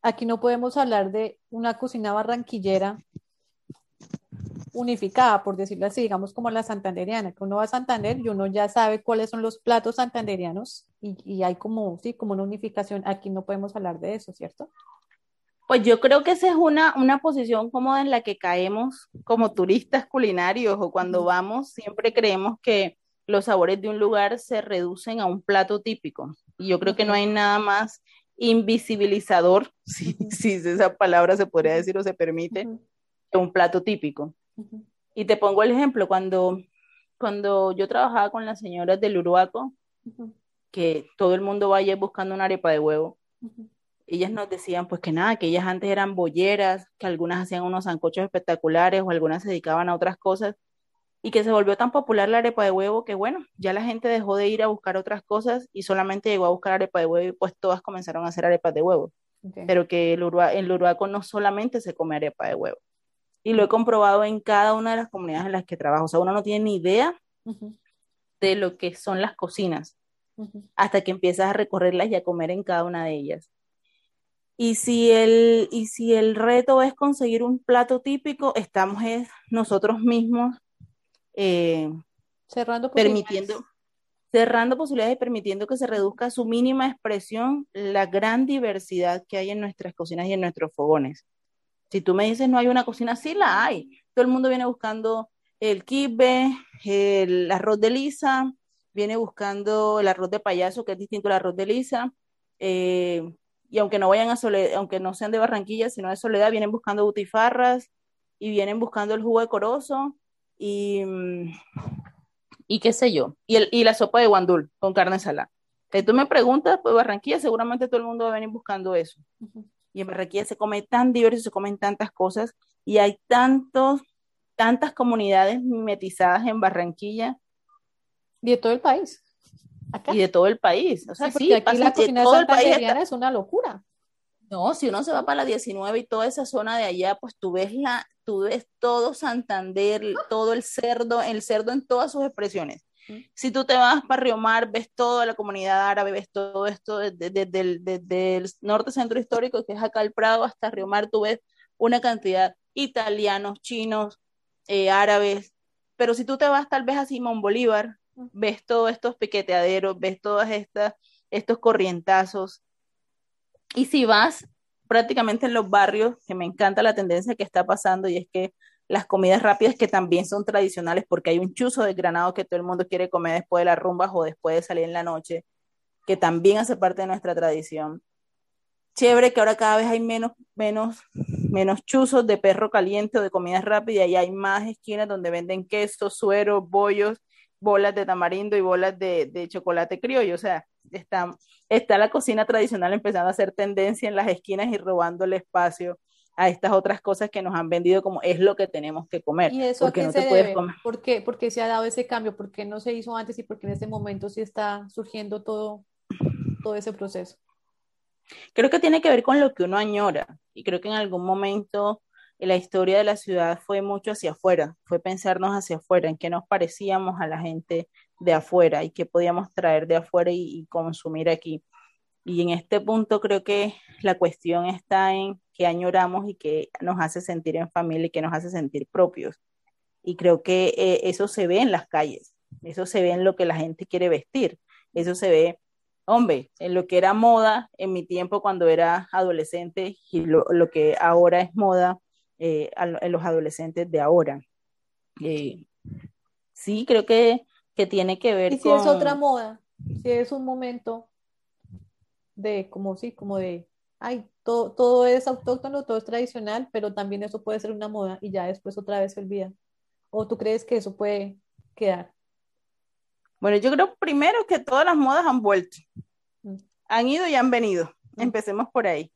aquí no podemos hablar de una cocina barranquillera unificada, por decirlo así, digamos como la santanderiana, que uno va a Santander y uno ya sabe cuáles son los platos santanderianos y, y, hay como, sí, como una unificación. Aquí no podemos hablar de eso, ¿cierto? Pues yo creo que esa es una, una posición cómoda en la que caemos como turistas culinarios o cuando vamos siempre creemos que los sabores de un lugar se reducen a un plato típico. Y yo creo que no hay nada más invisibilizador, si, si esa palabra se podría decir o se permite, que un plato típico. Y te pongo el ejemplo, cuando, cuando yo trabajaba con las señoras del Uruaco, que todo el mundo vaya buscando una arepa de huevo. Ellas nos decían pues que nada, que ellas antes eran bolleras, que algunas hacían unos zancochos espectaculares o algunas se dedicaban a otras cosas, y que se volvió tan popular la arepa de huevo que bueno, ya la gente dejó de ir a buscar otras cosas y solamente llegó a buscar arepa de huevo y pues todas comenzaron a hacer arepas de huevo. Okay. Pero que el, Urua, el Uruaco no solamente se come arepa de huevo Y lo he comprobado en cada una de las comunidades en las que trabajo. O sea, uno no tiene ni idea de lo que son las cocinas hasta que empiezas a recorrerlas y a comer en cada una de ellas. Y si el, y si el reto es conseguir un plato típico, estamos nosotros mismos eh, cerrando permitiendo cerrando posibilidades y permitiendo que se reduzca a su mínima expresión la gran diversidad que hay en nuestras cocinas y en nuestros fogones. Si tú me dices no hay una cocina, sí la hay. Todo el mundo viene buscando el kibbe, el arroz de lisa, viene buscando el arroz de payaso, que es distinto al arroz de lisa. Eh, y aunque no vayan a Soledad, aunque no sean de Barranquilla, sino de Soledad, vienen buscando butifarras y vienen buscando el jugo de corozo y, y qué sé yo, y, el, y la sopa de guandul con carne salada. Si tú me preguntas, pues Barranquilla seguramente todo el mundo va a venir buscando eso. Y en Barranquilla se come tan diverso, se comen tantas cosas y hay tantos tantas comunidades mimetizadas en Barranquilla. Y de todo el país. Y de todo el país. O sea, sí, aquí la cocina todo el país es una locura. No, si uno se va para la 19 y toda esa zona de allá, pues tú ves la, tú ves todo Santander, todo el cerdo, el cerdo en todas sus expresiones. Si tú te vas para Río Mar, ves toda la comunidad árabe, ves todo esto desde, el norte centro histórico, que es acá el Prado, hasta Río Mar, tú ves una cantidad italianos, chinos, eh, árabes, pero si tú te vas tal vez a Simón Bolívar, ves todos estos piqueteaderos, ves estas, estos corrientazos, y si vas prácticamente en los barrios, que me encanta la tendencia que está pasando, y es que las comidas rápidas que también son tradicionales, porque hay un chuzo de granado que todo el mundo quiere comer después de las rumbas o después de salir en la noche, que también hace parte de nuestra tradición. Chévere que ahora cada vez hay menos, menos, menos chuzos de perro caliente o de comida rápida y hay más esquinas donde venden queso, suero, bollos, bolas de tamarindo y bolas de, de chocolate criollo. O sea, está, está la cocina tradicional empezando a hacer tendencia en las esquinas y robando el espacio a estas otras cosas que nos han vendido como es lo que tenemos que comer. ¿Y eso porque no se te puedes comer. ¿Por qué? ¿Por qué se ha dado ese cambio? ¿Por qué no se hizo antes y por qué en este momento sí está surgiendo todo, todo ese proceso? Creo que tiene que ver con lo que uno añora y creo que en algún momento la historia de la ciudad fue mucho hacia afuera, fue pensarnos hacia afuera, en qué nos parecíamos a la gente de afuera y qué podíamos traer de afuera y, consumir aquí. Y en este punto creo que la cuestión está en qué añoramos y qué nos hace sentir en familia y qué nos hace sentir propios. Y creo que eh, eso se ve en las calles, eso se ve en lo que la gente quiere vestir, eso se ve hombre, en lo que era moda en mi tiempo cuando era adolescente y lo, que ahora es moda eh, en los adolescentes de ahora. Eh, sí, creo que, que, tiene que ver ¿Y si es otra moda? Si es un momento de, como sí, como de, ay, todo, todo es autóctono, todo es tradicional, pero también eso puede ser una moda y ya después otra vez se olvida. ¿O tú crees que eso puede quedar? Bueno, yo creo primero que todas las modas han vuelto. Mm. Han ido y han venido. Mm. Empecemos por ahí.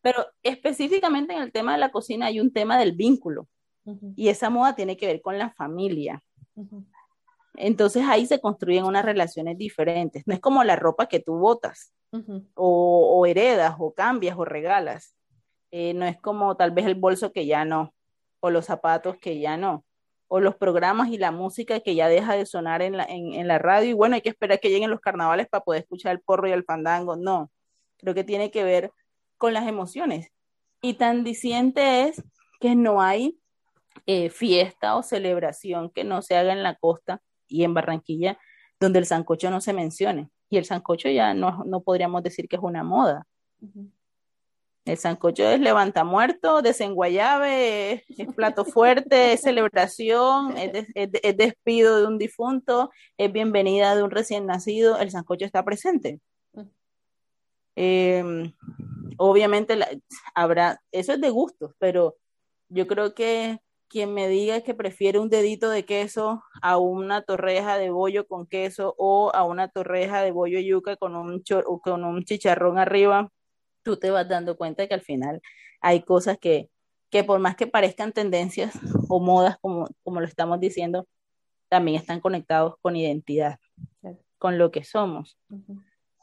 Pero específicamente en el tema de la cocina hay un tema del vínculo. Y esa moda tiene que ver con la familia. Entonces ahí se construyen unas relaciones diferentes. No es como la ropa que tú botas, o, heredas, o cambias, o regalas. Eh, no es como tal vez el bolso que ya no, o los zapatos que ya no o los programas y la música que ya deja de sonar en la, en, la radio y bueno, hay que esperar que lleguen los carnavales para poder escuchar el porro y el fandango. No, creo que tiene que ver con las emociones. Y tan diciente es que no hay eh, fiesta o celebración que no se haga en la costa y en Barranquilla donde el sancocho no se mencione. Y el sancocho ya no, no podríamos decir que es una moda. El sancocho es levanta muerto, desenguayabe, es plato fuerte, es celebración, es, despido de un difunto, es bienvenida de un recién nacido, el sancocho está presente. Em, obviamente habrá, eso es de gustos, pero yo creo que quien me diga que prefiere un dedito de queso a una torreja de bollo con queso o a una torreja de bollo yuca con un, con un chicharrón arriba, tú te vas dando cuenta que al final hay cosas que, que por más que parezcan tendencias o modas, como, como lo estamos diciendo, también están conectados con identidad, con lo que somos.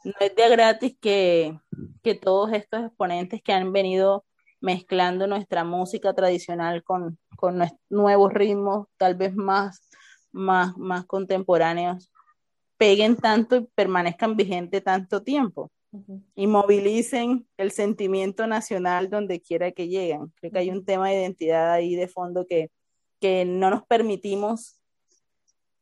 No es de gratis que, que todos estos exponentes que han venido mezclando nuestra música tradicional con, con nuevos ritmos, tal vez más, más, más contemporáneos, peguen tanto y permanezcan vigentes tanto tiempo y movilicen el sentimiento nacional donde quiera que lleguen. Creo que hay un tema de identidad ahí de fondo que, que no nos permitimos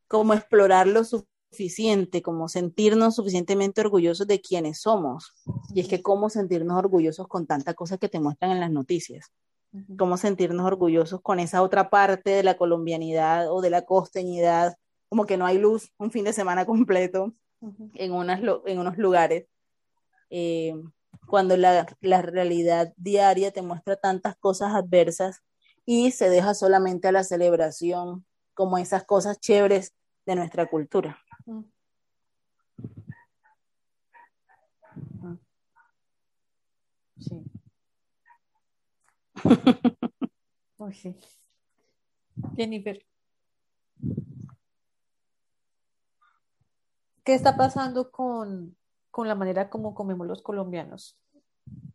como explorar lo suficiente, como sentirnos suficientemente orgullosos de quienes somos. Y es que cómo sentirnos orgullosos con tanta cosa que te muestran en las noticias. Cómo sentirnos orgullosos con esa otra parte de la colombianidad o de la costeñidad, como que no hay luz un fin de semana completo en, unas, en unos lugares eh, cuando la, la, realidad diaria te muestra tantas cosas adversas y se deja solamente a la celebración como esas cosas chéveres de nuestra cultura. Sí. oh, sí. Jennifer. ¿Qué está pasando con, con la manera como comemos los colombianos,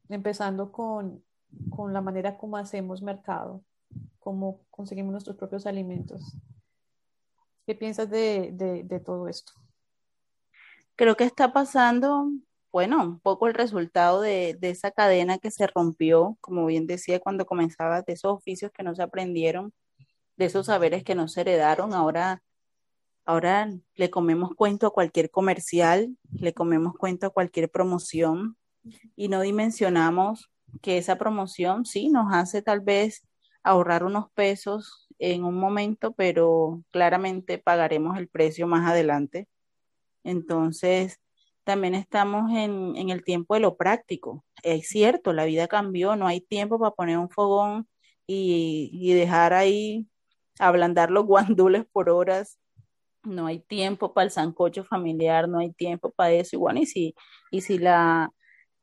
empezando con, con la manera como hacemos mercado, cómo conseguimos nuestros propios alimentos. ¿Qué piensas de, de, todo esto? Creo que está pasando, bueno, un poco el resultado de, de, esa cadena que se rompió, como bien decía cuando comenzaba, de esos oficios que no se aprendieron, de esos saberes que no se heredaron, ahora Ahora le comemos cuento a cualquier comercial, le comemos cuento a cualquier promoción y no dimensionamos que esa promoción sí nos hace tal vez ahorrar unos pesos en un momento, pero claramente pagaremos el precio más adelante. Entonces, también estamos en, en el tiempo de lo práctico. Es cierto, la vida cambió, no hay tiempo para poner un fogón y, y dejar ahí ablandar los guandules por horas no hay tiempo para el sancocho familiar, no hay tiempo para eso. Y bueno, y si, y si la,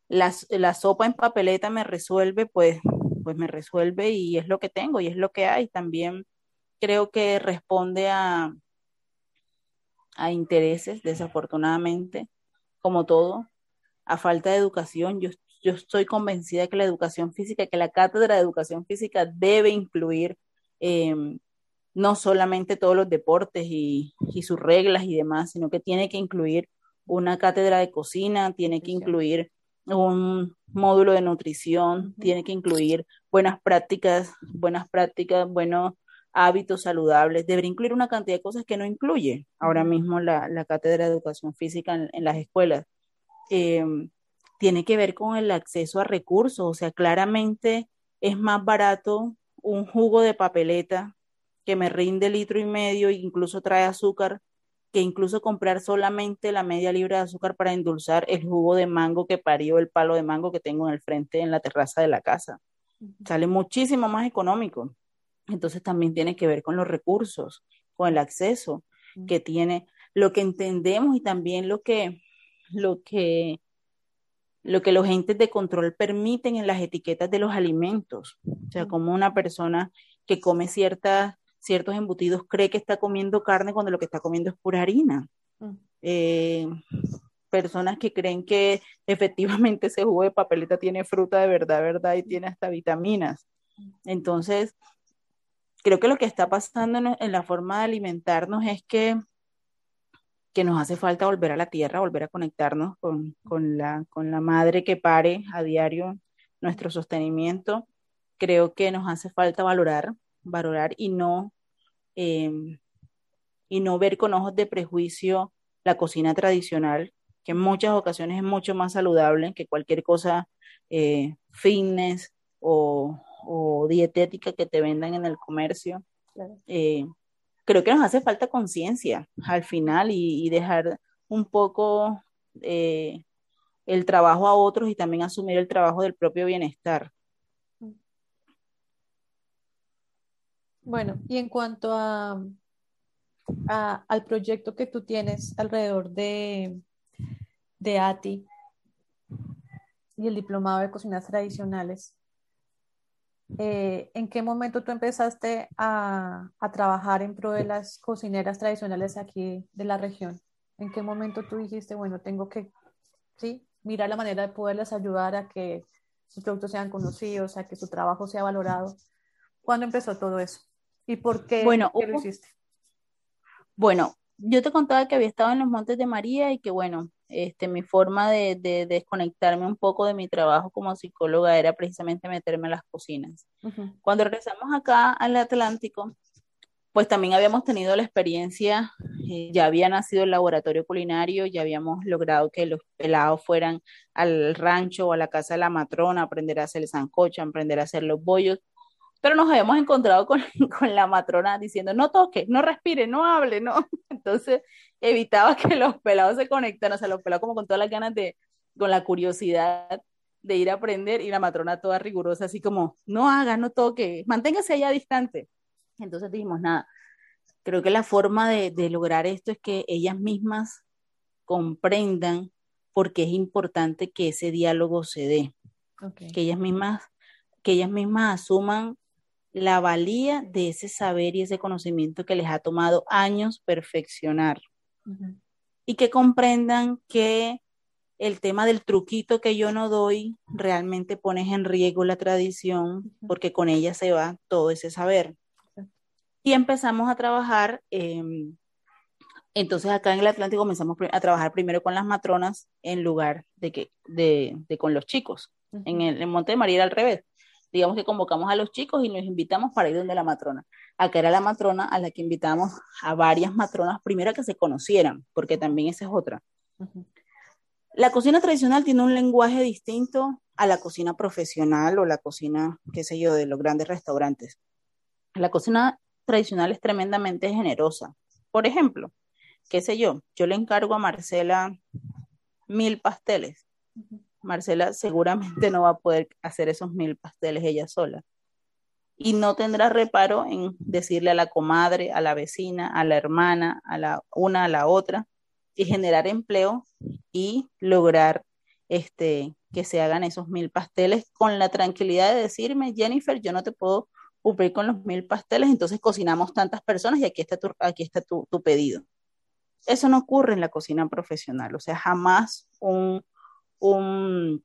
la, sopa en papeleta me resuelve, pues, pues me resuelve y es lo que tengo y es lo que hay. También creo que responde a, a intereses, desafortunadamente, como todo, a falta de educación. Yo, yo estoy convencida que la educación física, que la cátedra de educación física debe incluir eh, no solamente todos los deportes y, sus reglas y demás, sino que tiene que incluir una cátedra de cocina, tiene que incluir un módulo de nutrición, tiene que incluir buenas prácticas, buenas prácticas, buenos hábitos saludables, debería incluir una cantidad de cosas que no incluye ahora mismo la, cátedra de educación física en, las escuelas. Eh, tiene que ver con el acceso a recursos, o sea, claramente es más barato un jugo de papeleta que me rinde litro y medio e incluso trae azúcar, que incluso comprar solamente la media libra de azúcar para endulzar el jugo de mango que parió el palo de mango que tengo en el frente en la terraza de la casa. Sale muchísimo más económico. Entonces también tiene que ver con los recursos, con el acceso que tiene, lo que entendemos y también lo que, lo que, lo que los entes de control permiten en las etiquetas de los alimentos. O sea, como una persona que come ciertas ciertos embutidos cree que está comiendo carne cuando lo que está comiendo es pura harina. Mm. Eh, personas que creen que efectivamente ese jugo de papeleta tiene fruta de verdad, verdad, y tiene hasta vitaminas. Entonces, creo que lo que está pasando en, la forma de alimentarnos es que, que nos hace falta volver a la tierra, volver a conectarnos con, con, la, con la madre que pare a diario nuestro sostenimiento. Creo que nos hace falta valorar valorar y no, em, y no ver con ojos de prejuicio la cocina tradicional, que en muchas ocasiones es mucho más saludable que cualquier cosa eh, fitness o, dietética que te vendan en el comercio. Eh, creo que nos hace falta conciencia al final y, y, dejar un poco eh, el trabajo a otros y también asumir el trabajo del propio bienestar. Bueno, y en cuanto a, al proyecto que tú tienes alrededor de, de ATI y el diplomado de cocinas tradicionales, eh, ¿en qué momento tú empezaste a, a, trabajar en pro de las cocineras tradicionales aquí de la región? ¿En qué momento tú dijiste, bueno, tengo que ¿sí? mirar la manera de poderles ayudar a que sus productos sean conocidos, a que su trabajo sea valorado? ¿Cuándo empezó todo eso? ¿Y por qué, bueno, ¿qué lo hiciste? Bueno, yo te contaba que había estado en los Montes de María y que bueno, este, mi forma de, de desconectarme un poco de mi trabajo como psicóloga era precisamente meterme en las cocinas. Cuando regresamos acá al Atlántico, pues también habíamos tenido la experiencia, eh, ya había nacido el laboratorio culinario, ya habíamos logrado que los pelados fueran al rancho o a la casa de la matrona, aprender a hacer el sancocho, aprender a hacer los bollos, pero nos habíamos encontrado con, con la matrona diciendo, no toque, no respire, no hable, no. Entonces evitaba que los pelados se conectaran, o sea, los pelados como con todas las ganas de, con la curiosidad de ir a aprender y la matrona toda rigurosa, así como, no haga, no toque, manténgase allá distante. Entonces dijimos, nada, creo que la forma de, de lograr esto es que ellas mismas comprendan por qué es importante que ese diálogo se dé, okay. que ellas mismas que ellas mismas asuman la valía de ese saber y ese conocimiento que les ha tomado años perfeccionar. Uh -huh. Y que comprendan que el tema del truquito que yo no doy realmente pones en riesgo la tradición uh -huh. porque con ella se va todo ese saber. Uh -huh. Y empezamos a trabajar, eh, entonces acá en el Atlántico comenzamos a trabajar primero con las matronas en lugar de, que, de, de con los chicos. En el en Monte de María era al revés digamos que convocamos a los chicos y los invitamos para ir donde la matrona. Acá era la matrona a la que invitamos a varias matronas, primero que se conocieran, porque también esa es otra. Uh -huh. La cocina tradicional tiene un lenguaje distinto a la cocina profesional o la cocina, qué sé yo, de los grandes restaurantes. La cocina tradicional es tremendamente generosa. Por ejemplo, qué sé yo, yo le encargo a Marcela mil pasteles. Uh -huh Marcela seguramente no va a poder hacer esos mil pasteles ella sola. Y no tendrá reparo en decirle a la comadre, a la vecina, a la hermana, a la una, a la otra, y generar empleo y lograr este, que se hagan esos mil pasteles con la tranquilidad de decirme, Jennifer, yo no te puedo cumplir con los mil pasteles, entonces cocinamos tantas personas y aquí está tu, aquí está tu, tu pedido. Eso no ocurre en la cocina profesional, o sea, jamás un, un,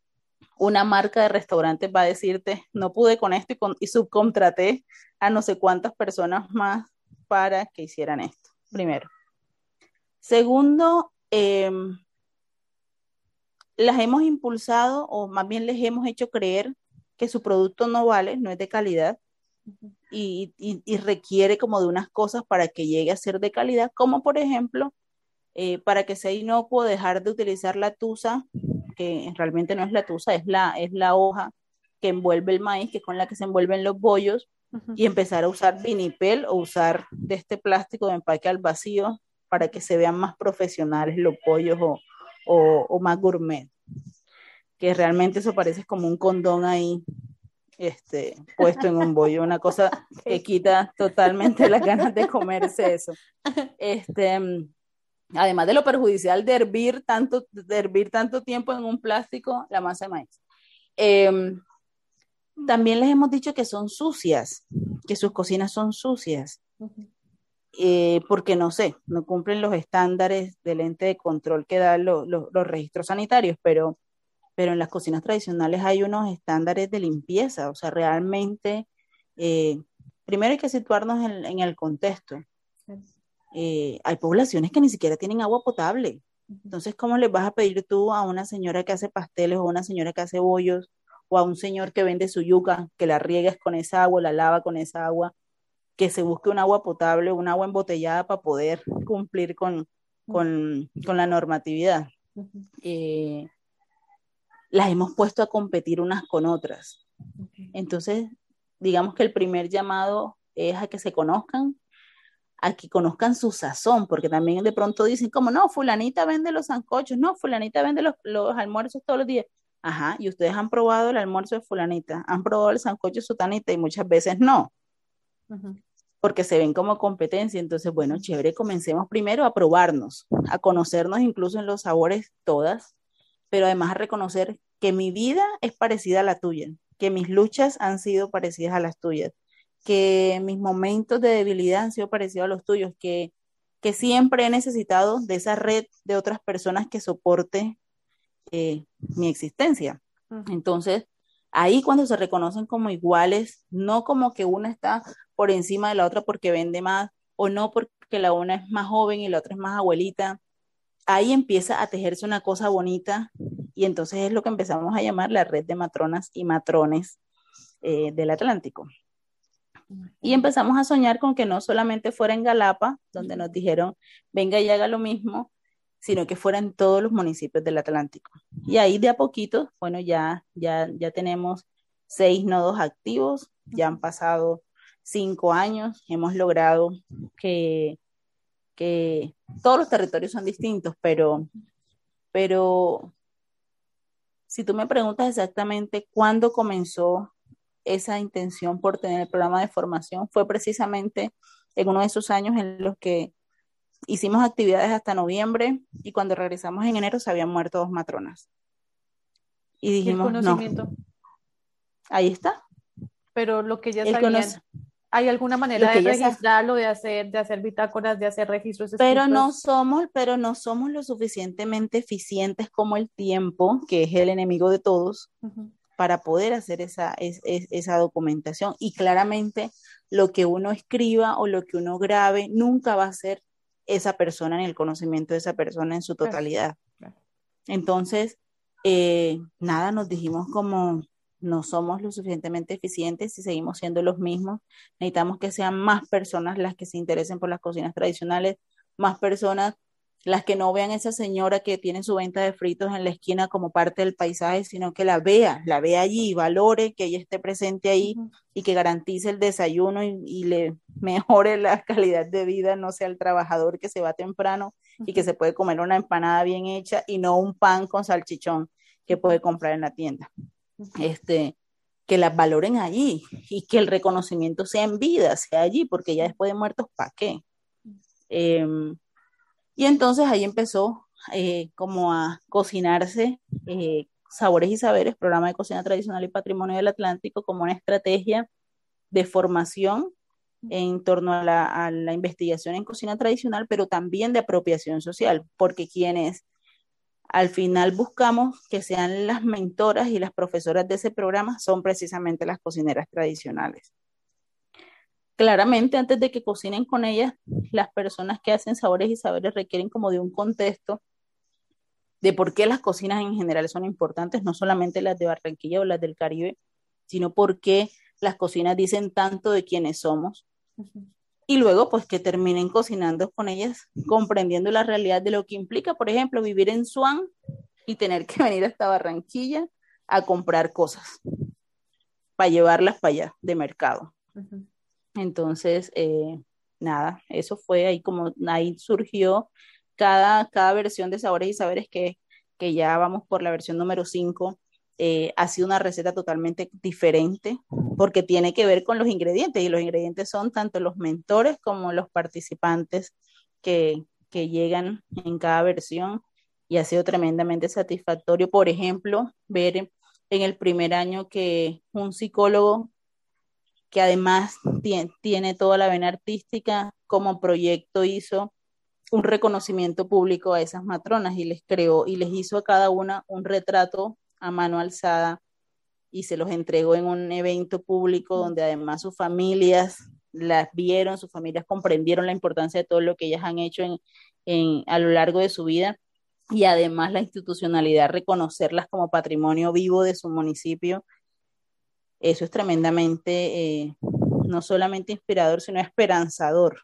una marca de restaurantes va a decirte, no pude con esto y, con, y, subcontraté a no sé cuántas personas más para que hicieran esto, primero. Segundo, eh, las hemos impulsado o más bien les hemos hecho creer que su producto no vale, no es de calidad y, y, y requiere como de unas cosas para que llegue a ser de calidad, como por ejemplo, eh, para que sea inocuo dejar de utilizar la tusa que realmente no es la tusa, es la, es la hoja que envuelve el maíz, que es con la que se envuelven los bollos, uh -huh. y empezar a usar vinipel o usar de este plástico de empaque al vacío para que se vean más profesionales los pollos o, o, o más gourmet. Que realmente eso parece como un condón ahí este, puesto en un bollo, una cosa que quita totalmente las ganas de comerse eso. Este, además de lo perjudicial de hervir tanto, de hervir tanto tiempo en un plástico la masa de maíz. Eh, también les hemos dicho que son sucias, que sus cocinas son sucias, eh, porque no sé, no cumplen los estándares del ente de control que dan lo, lo, los registros sanitarios, pero, pero en las cocinas tradicionales hay unos estándares de limpieza, o sea, realmente, eh, primero hay que situarnos en el contexto eh, hay poblaciones que ni siquiera tienen agua potable. Entonces, ¿cómo les vas a pedir tú a una señora que hace pasteles o a una señora que hace bollos o a un señor que vende su yuca, que la riegues con esa agua, la lava con esa agua, que se busque un agua potable, un agua embotellada para poder cumplir con, con, con la normatividad? Eh, las hemos puesto a competir unas con otras. Entonces, digamos que el primer llamado es a que se conozcan, a que conozcan su sazón, porque también de pronto dicen como, no, fulanita vende los zancochos, no, fulanita vende los, los almuerzos todos los días. Ajá, y ustedes han probado el almuerzo de fulanita, han probado el sancocho de sutanita y muchas veces no, uh -huh. porque se ven como competencia. Entonces, bueno, chévere, comencemos primero a probarnos, a conocernos incluso en los sabores todas, pero además a reconocer que mi vida es parecida a la tuya, que mis luchas han sido parecidas a las tuyas, que mis momentos de debilidad han sido parecidos a los tuyos, que, que siempre he necesitado de esa red de otras personas que soporte eh, mi existencia. Entonces, Ahí cuando se reconocen como iguales, no como que una está por encima de la otra porque vende más o no porque la una es más joven y la otra es más abuelita, ahí empieza a tejerse una cosa bonita y entonces es lo que empezamos a llamar la red de matronas y matrones eh, del Atlántico. Y empezamos a soñar con que no solamente fuera en Galapa, donde nos dijeron, venga y haga lo mismo, sino que fuera en todos los municipios del Atlántico. Y ahí de a poquito, bueno, ya, ya, ya tenemos seis nodos activos, ya han pasado cinco años, hemos logrado que, que todos los territorios son distintos, pero, pero si tú me preguntas exactamente cuándo comenzó esa intención por tener el programa de formación fue precisamente en uno de esos años en los que hicimos actividades hasta noviembre y cuando regresamos en enero se habían muerto dos matronas. Y dijimos, no. Ahí está. Pero lo que ya sabían, ¿hay alguna manera de registrarlo, de hacer, de hacer bitácoras, de hacer registros? Pero no somos, pero no somos lo suficientemente eficientes como el tiempo, que es el enemigo de todos, para poder hacer esa, esa documentación. Y claramente lo que uno escriba o lo que uno grabe nunca va a ser esa persona en el conocimiento de esa persona en su totalidad. Entonces, eh, nada, nos dijimos como no somos lo suficientemente eficientes y seguimos siendo los mismos. Necesitamos que sean más personas las que se interesen por las cocinas tradicionales, más personas las que no vean a esa señora que tiene su venta de fritos en la esquina como parte del paisaje, sino que la vea, la vea allí, valore que ella esté presente ahí y que garantice el desayuno y, le mejore la calidad de vida, no sea el trabajador que se va temprano y que se puede comer una empanada bien hecha y no un pan con salchichón que puede comprar en la tienda. Este, que las valoren allí y que el reconocimiento sea en vida, sea allí, porque ya después de muertos, ¿para qué? Y entonces ahí empezó eh, como a cocinarse eh, Sabores y Saberes, programa de cocina tradicional y patrimonio del Atlántico, como una estrategia de formación en torno a la, a la, investigación en cocina tradicional, pero también de apropiación social, porque quienes al final buscamos que sean las mentoras y las profesoras de ese programa son precisamente las cocineras tradicionales claramente antes de que cocinen con ellas, las personas que hacen sabores y saberes requieren como de un contexto de por qué las cocinas en general son importantes, no solamente las de Barranquilla o las del Caribe, sino por qué las cocinas dicen tanto de quiénes somos. Y luego, pues que terminen cocinando con ellas, comprendiendo la realidad de lo que implica, por ejemplo, vivir en Swan y tener que venir hasta Barranquilla a comprar cosas para llevarlas para allá de mercado. Entonces, eh, nada, eso fue ahí como ahí surgió cada, cada versión de Sabores y Saberes que, que ya vamos por la versión número 5. Eh, ha sido una receta totalmente diferente porque tiene que ver con los ingredientes y los ingredientes son tanto los mentores como los participantes que, que llegan en cada versión y ha sido tremendamente satisfactorio. Por ejemplo, ver en el primer año que un psicólogo que además tiene, toda la vena artística, como proyecto hizo un reconocimiento público a esas matronas y les creó y les hizo a cada una un retrato a mano alzada y se los entregó en un evento público donde además sus familias las vieron, sus familias comprendieron la importancia de todo lo que ellas han hecho en, a lo largo de su vida y además la institucionalidad, reconocerlas como patrimonio vivo de su municipio eso es tremendamente, eh, no solamente inspirador, sino esperanzador.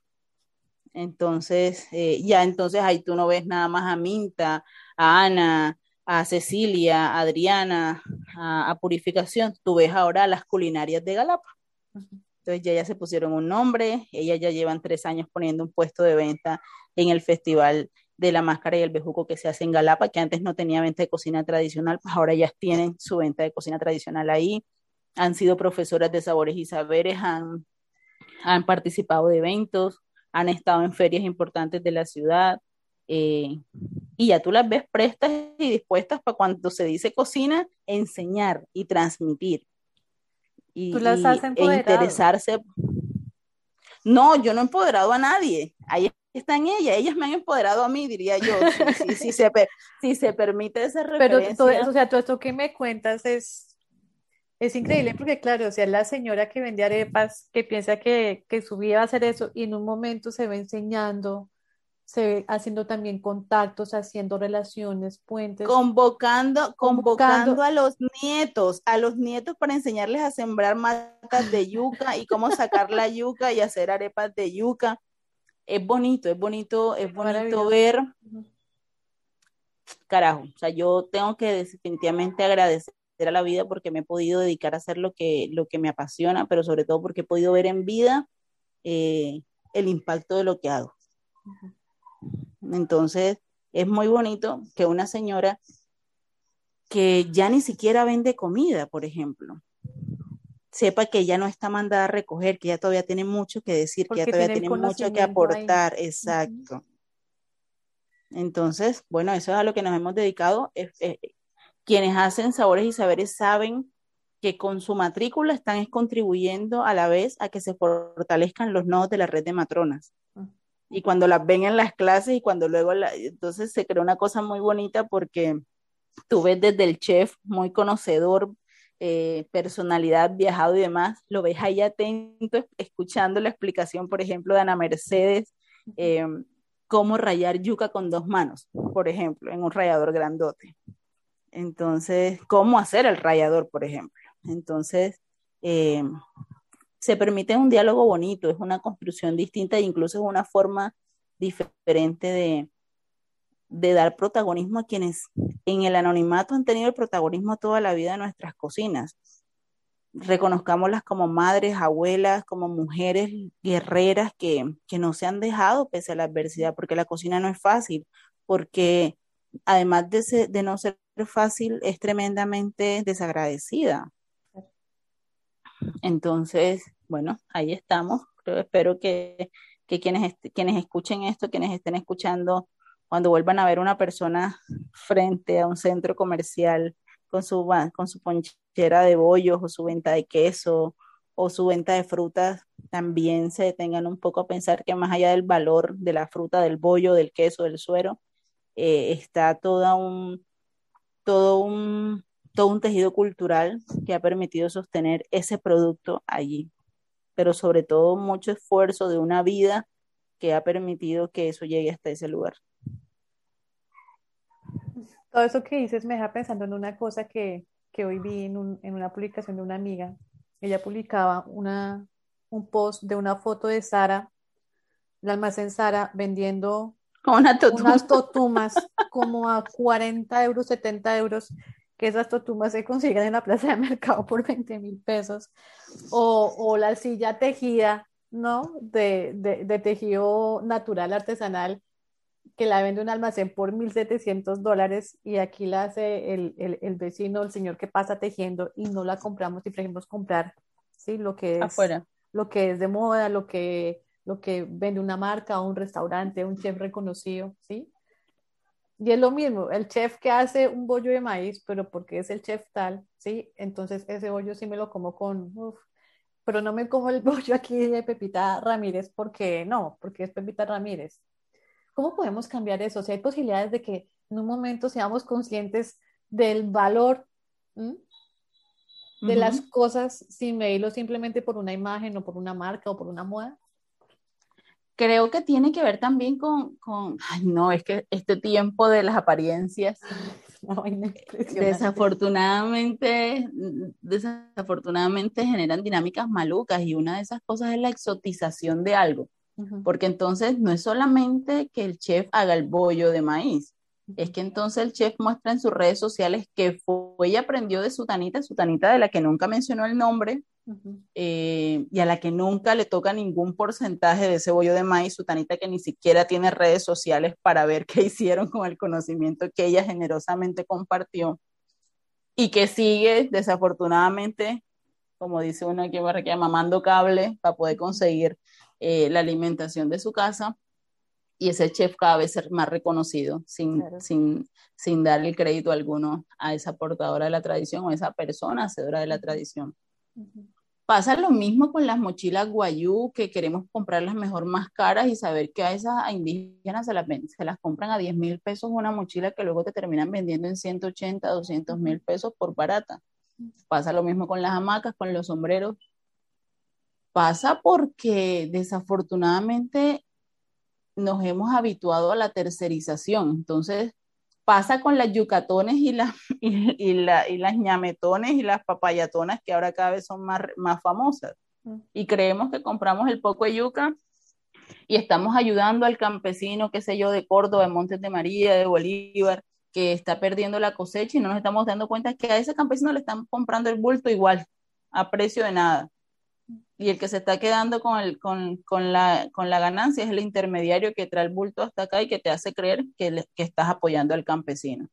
Entonces, eh, ya entonces ahí tú no ves nada más a Minta, a Ana, a Cecilia, a Adriana, a, Purificación, tú ves ahora a las culinarias de Galapa. Entonces ya, ya se pusieron un nombre, ellas ya llevan tres años poniendo un puesto de venta en el Festival de la Máscara y el Bejuco que se hace en Galapa, que antes no tenía venta de cocina tradicional, pues ahora ya tienen su venta de cocina tradicional ahí han sido profesoras de sabores y saberes, han, han participado de eventos, han estado en ferias importantes de la ciudad. Eh, y ya tú las ves prestas y dispuestas para cuando se dice cocina, enseñar y transmitir. Y, ¿Tú las has e interesarse. No, yo no he empoderado a nadie. Ahí están ellas, ellas me han empoderado a mí, diría yo, si, se, si se permite esa referencia. Pero todo, o sea, todo esto que me cuentas es Es increíble porque, claro, o sea, la señora que vende arepas, que piensa que, que su vida va a hacer eso y en un momento se ve enseñando, se ve haciendo también contactos, haciendo relaciones, puentes. Convocando, convocando, a los nietos, a los nietos para enseñarles a sembrar matas de yuca y cómo sacar la yuca y hacer arepas de yuca. Es bonito, es bonito, es bonito ver. Carajo, o sea, yo tengo que definitivamente agradecer a la vida porque me he podido dedicar a hacer lo que, lo que me apasiona, pero sobre todo porque he podido ver en vida eh, el impacto de lo que hago. Entonces, es muy bonito que una señora que ya ni siquiera vende comida, por ejemplo, sepa que ya no está mandada a recoger, que ya todavía tiene mucho que decir, que ya todavía tiene mucho que aportar, exacto. Entonces, bueno, eso es a lo que nos hemos dedicado. Quienes hacen sabores y saberes saben que con su matrícula están contribuyendo a la vez a que se fortalezcan los nodos de la red de matronas. Y cuando las ven en las clases y cuando luego, la, entonces se crea una cosa muy bonita porque tú ves desde el chef muy conocedor, eh, personalidad, viajado y demás, lo ves ahí atento, escuchando la explicación, por ejemplo, de Ana Mercedes, eh, cómo rayar yuca con dos manos, por ejemplo, en un rallador grandote. Entonces, cómo hacer el rallador, por ejemplo. Entonces, eh, se permite un diálogo bonito, es una construcción distinta e incluso es una forma diferente de, de dar protagonismo a quienes en el anonimato han tenido el protagonismo toda la vida de nuestras cocinas. Reconozcámoslas como madres, abuelas, como mujeres guerreras que, que no se han dejado pese a la adversidad, porque la cocina no es fácil, porque además de, de no ser fácil, es tremendamente desagradecida. Entonces, bueno, ahí estamos. espero que, quienes, quienes escuchen esto, quienes estén escuchando, cuando vuelvan a ver una persona frente a un centro comercial con su, con su ponchera de bollos o su venta de queso o su venta de frutas, también se detengan un poco a pensar que más allá del valor de la fruta, del bollo, del queso, del suero, eh, está toda un, todo un todo un tejido cultural que ha permitido sostener ese producto allí, pero sobre todo mucho esfuerzo de una vida que ha permitido que eso llegue hasta ese lugar. Todo eso que dices me deja pensando en una cosa que, que hoy vi en, una publicación de una amiga. Ella publicaba una, un post de una foto de Sara, el almacén Sara, vendiendo unas totumas como a 40 euros, 70 euros, que esas totumas se consiguen en la plaza de mercado por 20 mil pesos, o, o, la silla tejida, ¿no? De, de, tejido natural, artesanal, que la vende un almacén por 1.700 dólares y aquí la hace el, el, el, vecino, el señor que pasa tejiendo y no la compramos y preferimos comprar, ¿sí? Lo que es, Afuera. Lo que es de moda, lo que, lo que vende una marca, un restaurante, un chef reconocido, ¿sí? Y es lo mismo, el chef que hace un bollo de maíz, pero porque es el chef tal, ¿sí? Entonces ese bollo sí me lo como con, uf, pero no me como el bollo aquí de Pepita Ramírez porque no, porque es Pepita Ramírez. ¿Cómo podemos cambiar eso? Si hay posibilidades de que en un momento seamos conscientes del valor de las cosas sin medirlo simplemente por una imagen o por una marca o por una moda creo que tiene que ver también con, con, ay no, es que este tiempo de las apariencias, desafortunadamente, desafortunadamente generan dinámicas malucas y una de esas cosas es la exotización de algo, porque entonces no es solamente que el chef haga el bollo de maíz, es que entonces el chef muestra en sus redes sociales que fue y aprendió de su tanita, su tanita de la que nunca mencionó el nombre, eh, y a la que nunca le toca ningún porcentaje de ese bollo de maíz, su tanita que ni siquiera tiene redes sociales para ver qué hicieron con el conocimiento que ella generosamente compartió y que sigue desafortunadamente, como dice uno aquí en mamando cable para poder conseguir eh, la alimentación de su casa y ese chef cada vez ser más reconocido sin, sin, sin darle crédito alguno a esa portadora de la tradición o esa persona hacedora de la tradición. Pasa lo mismo con las mochilas guayú, que queremos comprar las mejor más caras y saber que a esas indígenas se las, se las compran a 10 mil pesos una mochila que luego te terminan vendiendo en 180, 200 mil pesos por barata. Pasa lo mismo con las hamacas, con los sombreros. Pasa porque desafortunadamente nos hemos habituado a la tercerización. Entonces, pasa con las yucatones y, las y, las ñametones y las papayatonas que ahora cada vez son más, más famosas. Mm. Y creemos que compramos el poco de yuca y estamos ayudando al campesino, qué sé yo, de Córdoba, de Montes de María, de Bolívar, que está perdiendo la cosecha y no nos estamos dando cuenta que a ese campesino le están comprando el bulto igual, a precio de nada. Y el que se está quedando con, el, con, con, la, con la ganancia es el intermediario que trae el bulto hasta acá y que te hace creer que, que estás apoyando al campesino.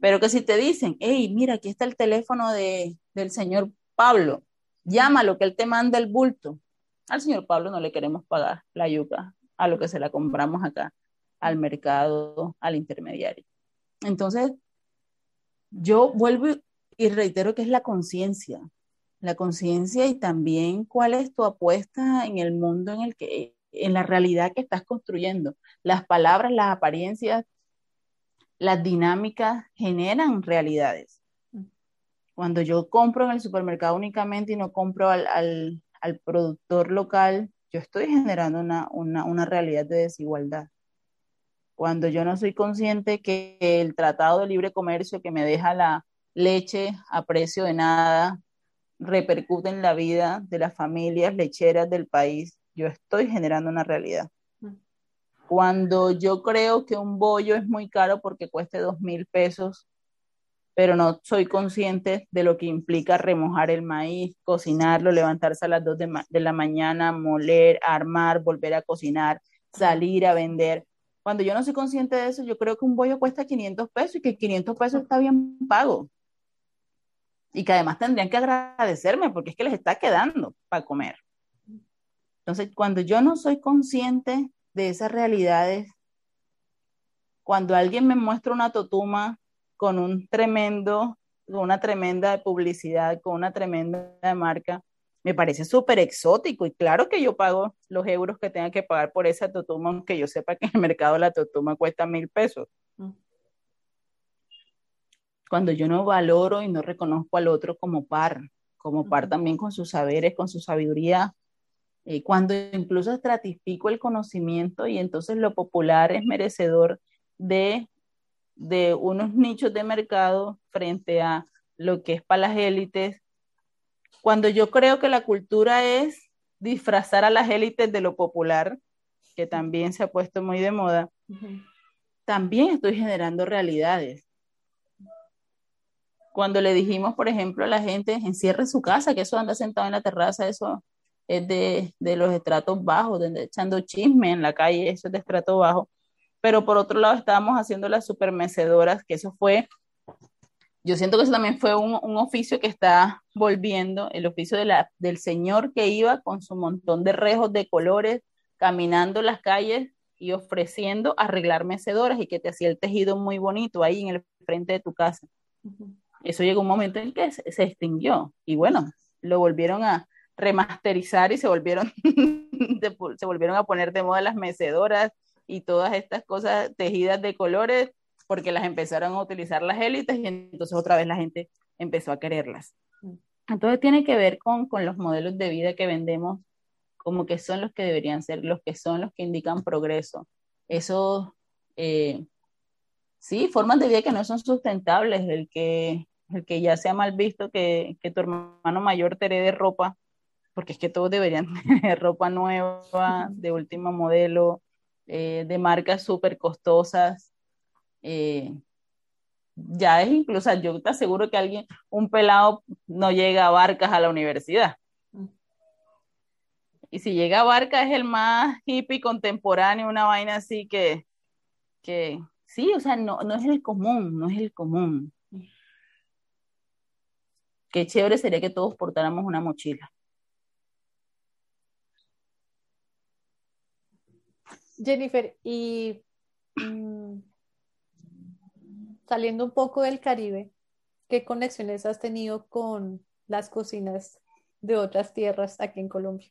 Pero que si te dicen, hey, mira, aquí está el teléfono de, del señor Pablo, llámalo, que él te manda el bulto. Al señor Pablo no le queremos pagar la yuca a lo que se la compramos acá, al mercado, al intermediario. Entonces, yo vuelvo y reitero que es la conciencia, la conciencia y también cuál es tu apuesta en el mundo en el que, en la realidad que estás construyendo. Las palabras, las apariencias, las dinámicas generan realidades. Cuando yo compro en el supermercado únicamente y no compro al, al, productor local, yo estoy generando una, una, una realidad de desigualdad cuando yo no soy consciente que el Tratado de Libre Comercio que me deja la leche a precio de nada repercute en la vida de las familias lecheras del país, yo estoy generando una realidad. Mm. Cuando yo creo que un bollo es muy caro porque cueste dos mil pesos, pero no soy consciente de lo que implica remojar el maíz, cocinarlo, levantarse a las dos de, de la mañana, moler, armar, volver a cocinar, salir a vender cuando yo no soy consciente de eso, yo creo que un bollo cuesta 500 pesos y que 500 pesos está bien pago. Y que además tendrían que agradecerme porque es que les está quedando para comer. Entonces, cuando yo no soy consciente de esas realidades, cuando alguien me muestra una totuma con un tremendo, con una tremenda publicidad, con una tremenda marca, me parece súper exótico y claro que yo pago los euros que tenga que pagar por esa totuma, aunque yo sepa que en el mercado la totuma cuesta mil pesos. Cuando yo no valoro y no reconozco al otro como par, como par también con sus saberes, con su sabiduría, eh, cuando incluso estratifico el conocimiento y entonces lo popular es merecedor de, de unos nichos de mercado frente a lo que es para las élites cuando yo creo que la cultura es disfrazar a las élites de lo popular, que también se ha puesto muy de moda, también estoy generando realidades. Cuando le dijimos, por ejemplo, a la gente, encierre su casa, que eso anda sentado en la terraza, eso es de, de los estratos bajos, de, echando chisme en la calle, eso es de estrato bajo. Pero por otro lado estábamos haciendo las supermecedoras, que eso fue yo siento que eso también fue un, oficio que está volviendo, el oficio de la, del señor que iba con su montón de rejos de colores, caminando las calles y ofreciendo arreglar mecedoras y que te hacía el tejido muy bonito ahí en el frente de tu casa. Eso llegó un momento en que se, se, extinguió y bueno, lo volvieron a remasterizar y se volvieron, se volvieron a poner de moda las mecedoras y todas estas cosas tejidas de colores porque las empezaron a utilizar las élites y entonces otra vez la gente empezó a quererlas. Entonces tiene que ver con, con los modelos de vida que vendemos como que son los que deberían ser, los que son los que indican progreso. Eso, eh, sí, formas de vida que no son sustentables, el que, el que ya sea mal visto que, que tu hermano mayor te herede ropa, porque es que todos deberían tener ropa nueva, de último modelo, eh, de marcas súper costosas, eh, ya es incluso, yo te aseguro que alguien, un pelado no llega a Barcas a la universidad. Y si llega a Barcas es el más hippie contemporáneo, una vaina así que, que sí, o sea, no, no es el común, no es el común. Qué chévere sería que todos portáramos una mochila. Jennifer, y mm, saliendo un poco del Caribe, ¿qué conexiones has tenido con las cocinas de otras tierras aquí en Colombia?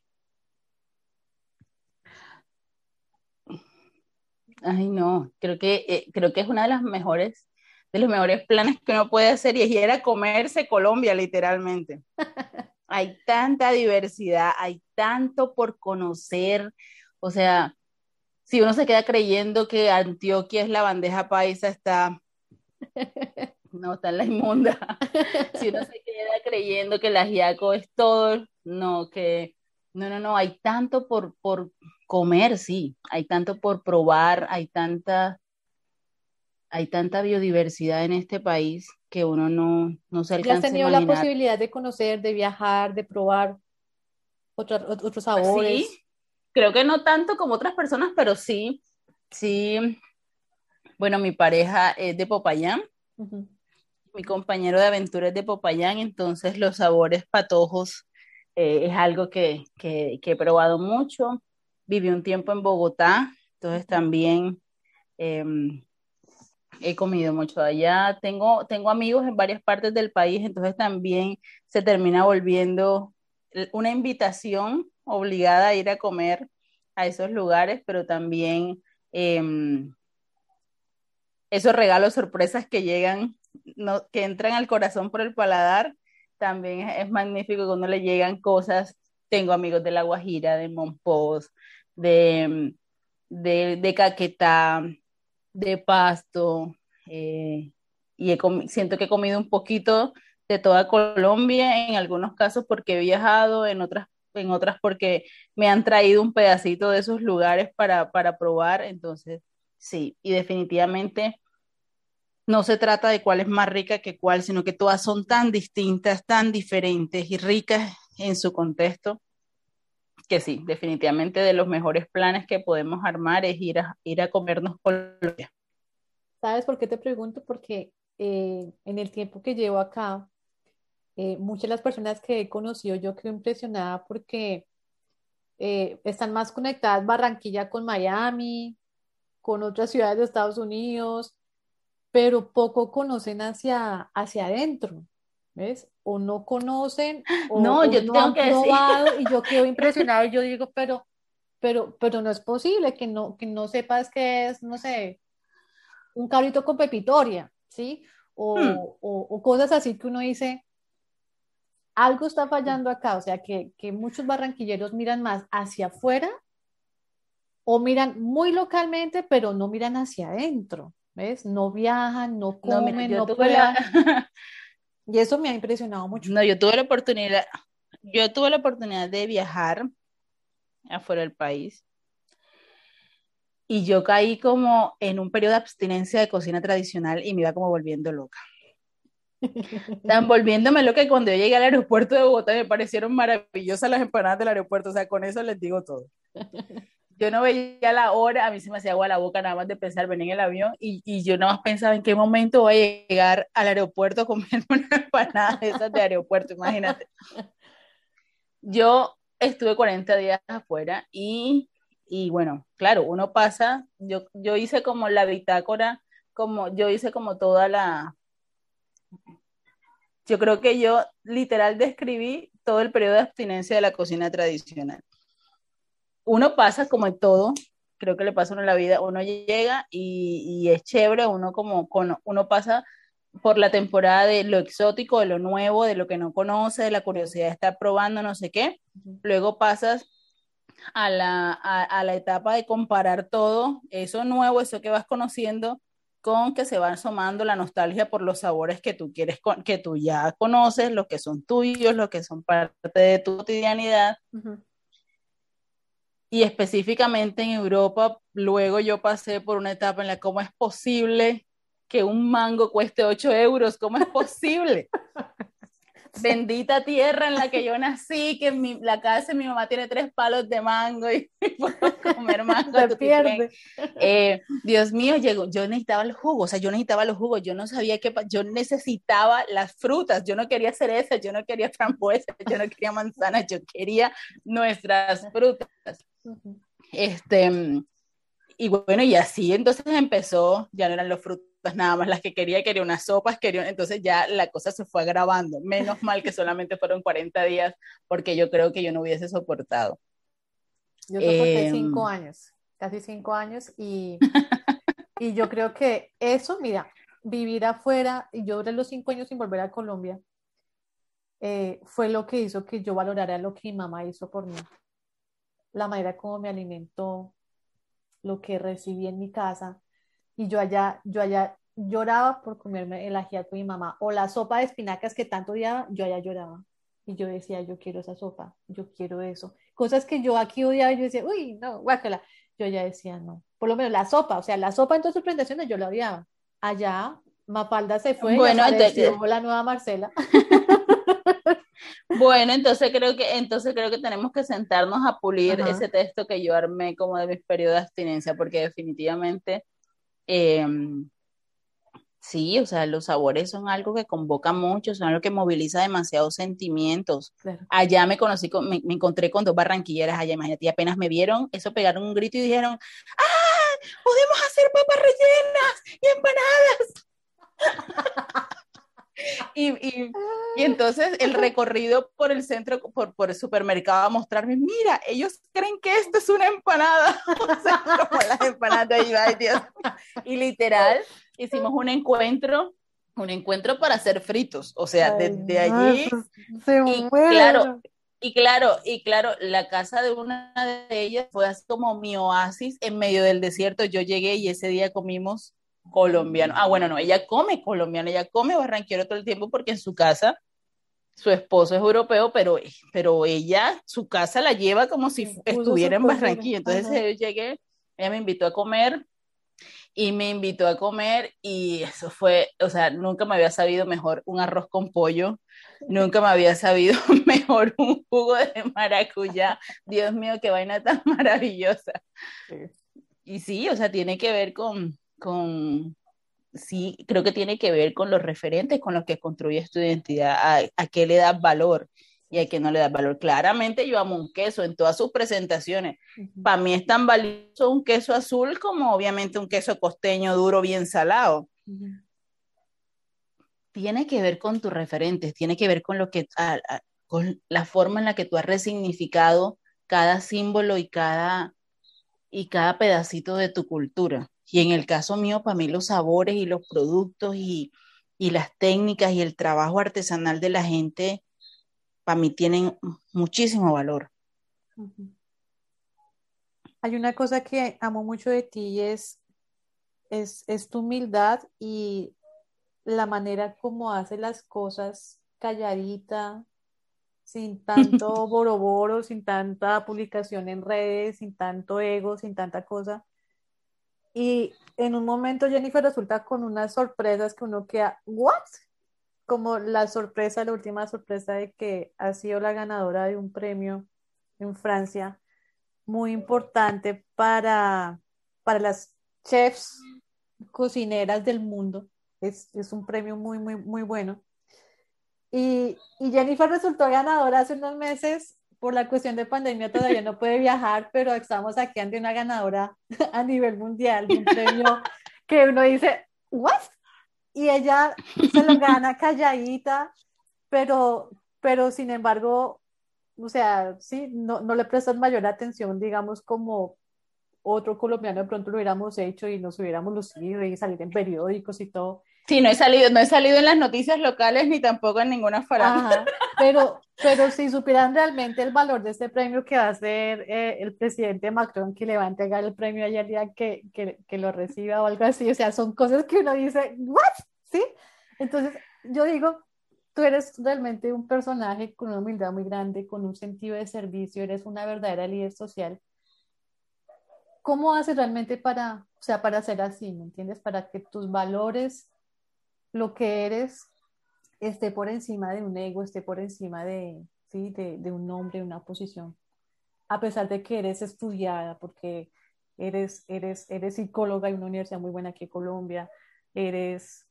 Ay, no, creo que, eh, creo que es una de las mejores de los mejores planes que uno puede hacer y era comerse Colombia literalmente. hay tanta diversidad, hay tanto por conocer, o sea, si uno se queda creyendo que Antioquia es la bandeja paisa, está, no, está en la inmunda. si uno se queda creyendo que la giaco es todo, no, que, no, no, no, hay tanto por, por comer, sí, hay tanto por probar, hay tanta, hay tanta biodiversidad en este país que uno no, no se alcanza ¿Ya has tenido la posibilidad de conocer, de viajar, de probar otros otros sabores? Sí, creo que no tanto como otras personas, pero sí, sí. Bueno, mi pareja es de Popayán, mi compañero de aventura es de Popayán, entonces los sabores patojos eh, es algo que, que, he probado mucho. Viví un tiempo en Bogotá, entonces también em, he comido mucho allá. Tengo, tengo amigos en varias partes del país, entonces también se termina volviendo una invitación obligada a ir a comer a esos lugares, pero también em, esos regalos sorpresas que llegan, que entran al corazón por el paladar, también es, magnífico cuando le llegan cosas. Tengo amigos de La Guajira, de Monpós, de, de, de Caquetá, de Pasto, eh, y siento que he comido un poquito de toda Colombia, en algunos casos porque he viajado, en otras, en otras porque me han traído un pedacito de esos lugares para, para probar, entonces sí, y definitivamente no se trata de cuál es más rica que cuál, sino que todas son tan distintas, tan diferentes y ricas en su contexto, que sí, definitivamente de los mejores planes que podemos armar es ir a, ir a comernos Colombia. ¿Sabes por qué te pregunto? Porque eh, en el tiempo que llevo acá, eh, muchas de las personas que he conocido, yo quedo impresionada porque eh, están más conectadas Barranquilla con Miami, con otras ciudades de Estados Unidos, pero poco conocen hacia, hacia adentro, ¿ves? O no conocen, o no, yo no tengo han que probado, y yo quedo impresionado y yo digo, pero, pero, pero no es posible que no, que no sepas qué es, no sé, un cabrito con pepitoria, ¿sí? Hmm. O, cosas así que uno dice, algo está fallando acá, o sea, que, muchos barranquilleros miran más hacia afuera o miran muy localmente, pero no miran hacia adentro, ¿ves? No viajan, no comen, no, Y eso me ha impresionado mucho. No, yo tuve la oportunidad, yo tuve la oportunidad de viajar afuera del país y yo caí como en un periodo de abstinencia de cocina tradicional y me iba como volviendo loca. Están volviéndome loca y cuando yo llegué al aeropuerto de Bogotá me parecieron maravillosas las empanadas del aeropuerto, o sea, con eso les digo todo. Yo no veía la hora, a mí se me hacía agua la boca nada más de pensar venir en el avión y, y yo nada más pensaba en qué momento voy a llegar al aeropuerto a comer una empanada de esas de aeropuerto, imagínate. Yo estuve 40 días afuera y y bueno, claro, uno pasa, yo, yo hice como la bitácora, como yo hice como toda la, yo creo que yo literal describí todo el periodo de abstinencia de la cocina tradicional. Uno pasa como en todo, creo que le pasa a uno en la vida, uno llega y, es chévere, uno como, uno pasa por la temporada de lo exótico, de lo nuevo, de lo que no conoce, de la curiosidad de estar probando, no sé qué. Luego pasas a la, a, la etapa de comparar todo, eso nuevo, eso que vas conociendo, con que se va asomando la nostalgia por los sabores que tú quieres, que tú ya conoces, los que son tuyos, los que son parte de tu cotidianidad. Y específicamente en Europa, luego yo pasé por una etapa en la cómo es posible que un mango cueste 8 euros, ¿cómo es posible? bendita tierra en la que yo nací, que mi, la casa de mi mamá tiene tres palos de mango y, puedo comer mango. Eh, Dios mío, llegó, yo necesitaba el jugo, o sea, yo necesitaba los jugos, yo no sabía qué, yo necesitaba las frutas, yo no quería cereza, yo no quería frambuesa, yo no quería manzanas, yo quería nuestras frutas. Este, y bueno, y así entonces empezó, ya no eran los frutos pues nada más las que quería, quería unas sopas, quería, entonces ya la cosa se fue agravando. Menos mal que solamente fueron 40 días, porque yo creo que yo no hubiese soportado. Yo soporté em, cinco años, casi cinco años, y, y yo creo que eso, mira, vivir afuera y yo duré los cinco años sin volver a Colombia, eh, fue lo que hizo que yo valorara lo que mi mamá hizo por mí. La manera como me alimentó, lo que recibí en mi casa. Y yo allá, yo allá lloraba por comerme el ajiaco de mi mamá. O la sopa de espinacas que tanto odiaba, yo allá lloraba. Y yo decía, yo quiero esa sopa, yo quiero eso. Cosas que yo aquí odiaba, yo decía, uy, no, guácala. Yo ya decía, no. Por lo menos la sopa, o sea, la sopa en todas sus presentaciones yo la odiaba. Allá, Mapalda se fue bueno, y entonces, la nueva Marcela. Bueno, entonces creo que entonces creo que tenemos que sentarnos a pulir ese texto que yo armé como de mis periodos de abstinencia, porque definitivamente em, sí, o sea, los sabores son algo que convoca mucho, son algo que moviliza demasiados sentimientos. Allá me conocí, con, me, encontré con dos barranquilleras allá, imagínate, y apenas me vieron, eso pegaron un grito y dijeron, ¡ah! Podemos hacer papas rellenas y empanadas. Y, y, y, entonces el recorrido por el centro, por, por el supermercado a mostrarme, mira, ellos creen que esto es una empanada, o sea, como las empanadas y, y literal, hicimos un encuentro, un encuentro para hacer fritos, o sea, desde allí, y claro, y claro, y claro, la casa de una de ellas fue así como mi oasis en medio del desierto, yo llegué y ese día comimos colombiano. Ah, bueno, no, ella come colombiano, ella come barranquero todo el tiempo porque en su casa su esposo es europeo, pero, pero ella, su casa la lleva como si estuviera en Barranquilla. Entonces yo llegué, ella me invitó a comer y me invitó a comer y eso fue, o sea, nunca me había sabido mejor un arroz con pollo, nunca me había sabido mejor un jugo de maracuyá. Dios mío, qué vaina tan maravillosa. Y sí, o sea, tiene que ver con, con, sí, creo que tiene que ver con los referentes con los que construyes tu identidad, a, a qué le das valor y a qué no le das valor. Claramente yo amo un queso en todas sus presentaciones. Para mí es tan valioso un queso azul como obviamente un queso costeño duro, bien salado. Tiene que ver con tus referentes, tiene que ver con lo que, con la forma en la que tú has resignificado cada símbolo y cada, y cada pedacito de tu cultura. Y en el caso mío, para mí los sabores y los productos y, las técnicas y el trabajo artesanal de la gente, para mí tienen muchísimo valor. Hay una cosa que amo mucho de ti es, es, es tu humildad y la manera como hace las cosas calladita, sin tanto boroboro, sin tanta publicación en redes, sin tanto ego, sin tanta cosa. Y en un momento Jennifer resulta con unas sorpresas que uno queda, ¿what? Como la sorpresa, la última sorpresa de que ha sido la ganadora de un premio en Francia muy importante para, para las chefs cocineras del mundo. Es, es un premio muy, muy, muy bueno. Y, y Jennifer resultó ganadora hace unos meses por la cuestión de pandemia todavía no puede viajar, pero estamos aquí ante una ganadora a nivel mundial de un premio que uno dice, ¿what? Y ella se lo gana calladita, pero, pero sin embargo, o sea, sí, no, no le prestan mayor atención, digamos, como otro colombiano de pronto lo hubiéramos hecho y nos hubiéramos lucido y salir en periódicos y todo. Sí, no he salido, no he salido en las noticias locales ni tampoco en ninguna farándula. Pero, pero si supieran realmente el valor de este premio que va a ser eh, el presidente Macron que le va a entregar el premio ayer día que, que, que, lo reciba o algo así, o sea, son cosas que uno dice, ¿what? ¿Sí? Entonces, yo digo, tú eres realmente un personaje con una humildad muy grande, con un sentido de servicio, eres una verdadera líder social. ¿Cómo haces realmente para, o sea, para ser así, ¿me entiendes? Para que tus valores lo que eres esté por encima de un ego, esté por encima de, ¿sí? de, un nombre, una posición, a pesar de que eres estudiada, porque eres, eres, eres psicóloga en una universidad muy buena aquí en Colombia, eres,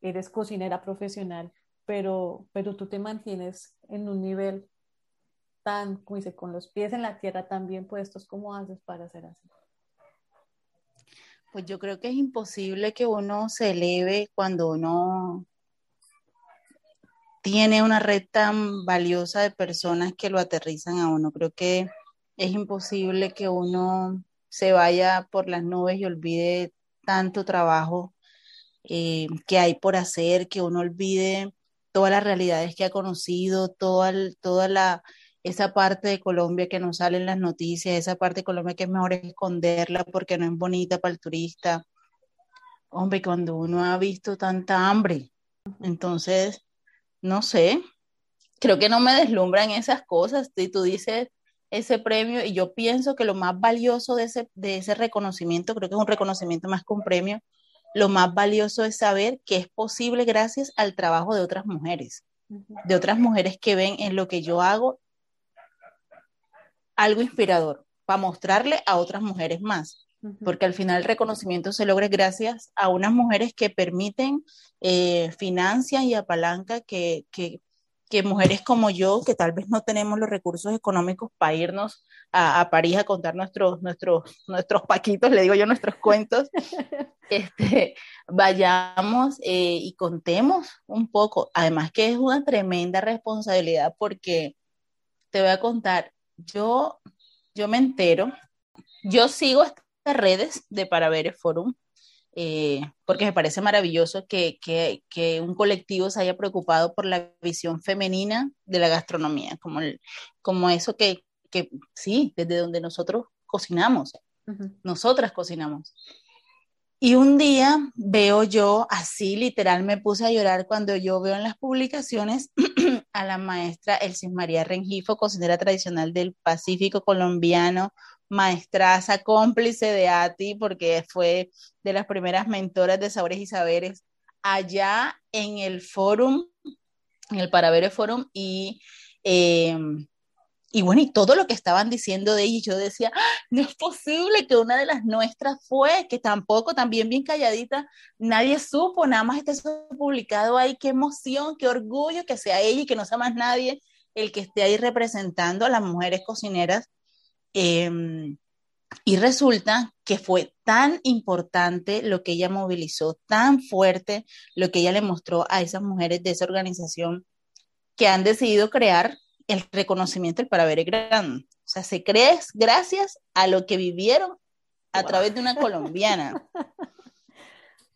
eres cocinera profesional, pero, pero tú te mantienes en un nivel tan, como dice, con los pies en la tierra tan bien puestos, ¿cómo haces para hacer así? Pues yo creo que es imposible que uno se eleve cuando uno tiene una red tan valiosa de personas que lo aterrizan a uno. Creo que es imposible que uno se vaya por las nubes y olvide tanto trabajo eh, que hay por hacer, que uno olvide todas las realidades que ha conocido, toda, toda la, esa parte de Colombia que no sale en las noticias, esa parte de Colombia que es mejor esconderla porque no es bonita para el turista. Hombre, cuando uno ha visto tanta hambre, entonces, no sé, creo que no me deslumbran esas cosas. Y tú dices ese premio y yo pienso que lo más valioso de ese, de ese reconocimiento, creo que es un reconocimiento más que un premio, lo más valioso es saber que es posible gracias al trabajo de otras mujeres, de otras mujeres que ven en lo que yo hago algo inspirador para mostrarle a otras mujeres más porque al final el reconocimiento se logra gracias a unas mujeres que permiten, eh, financian y apalanca que, que, que, mujeres como yo, que tal vez no tenemos los recursos económicos para irnos a, a París a contar nuestros, nuestros, nuestros paquitos, le digo yo, nuestros cuentos, este, vayamos eh, y contemos un poco. Además que es una tremenda responsabilidad porque te voy a contar, yo, yo me entero, yo sigo redes de Para Ver Forum, eh, porque me parece maravilloso que, que, que, un colectivo se haya preocupado por la visión femenina de la gastronomía, como, el, como eso que, que, sí, desde donde nosotros cocinamos, nosotras cocinamos. Y un día veo yo, así literal me puse a llorar cuando yo veo en las publicaciones a la maestra Elsis María Rengifo, cocinera tradicional del Pacífico colombiano, maestraza, cómplice de ATI, porque fue de las primeras mentoras de Sabores y Saberes allá en el forum, en el Paravere Forum, y, em, y bueno, y todo lo que estaban diciendo de ella, yo decía, ¡Ah! no es posible que una de las nuestras fue, que tampoco, también bien calladita, nadie supo, nada más está publicado ahí, qué emoción, qué orgullo que sea ella y que no sea más nadie el que esté ahí representando a las mujeres cocineras Em, y resulta que fue tan importante lo que ella movilizó, tan fuerte lo que ella le mostró a esas mujeres de esa organización que han decidido crear el reconocimiento del para ver gran. O sea, se cree gracias a lo que vivieron a través de una colombiana.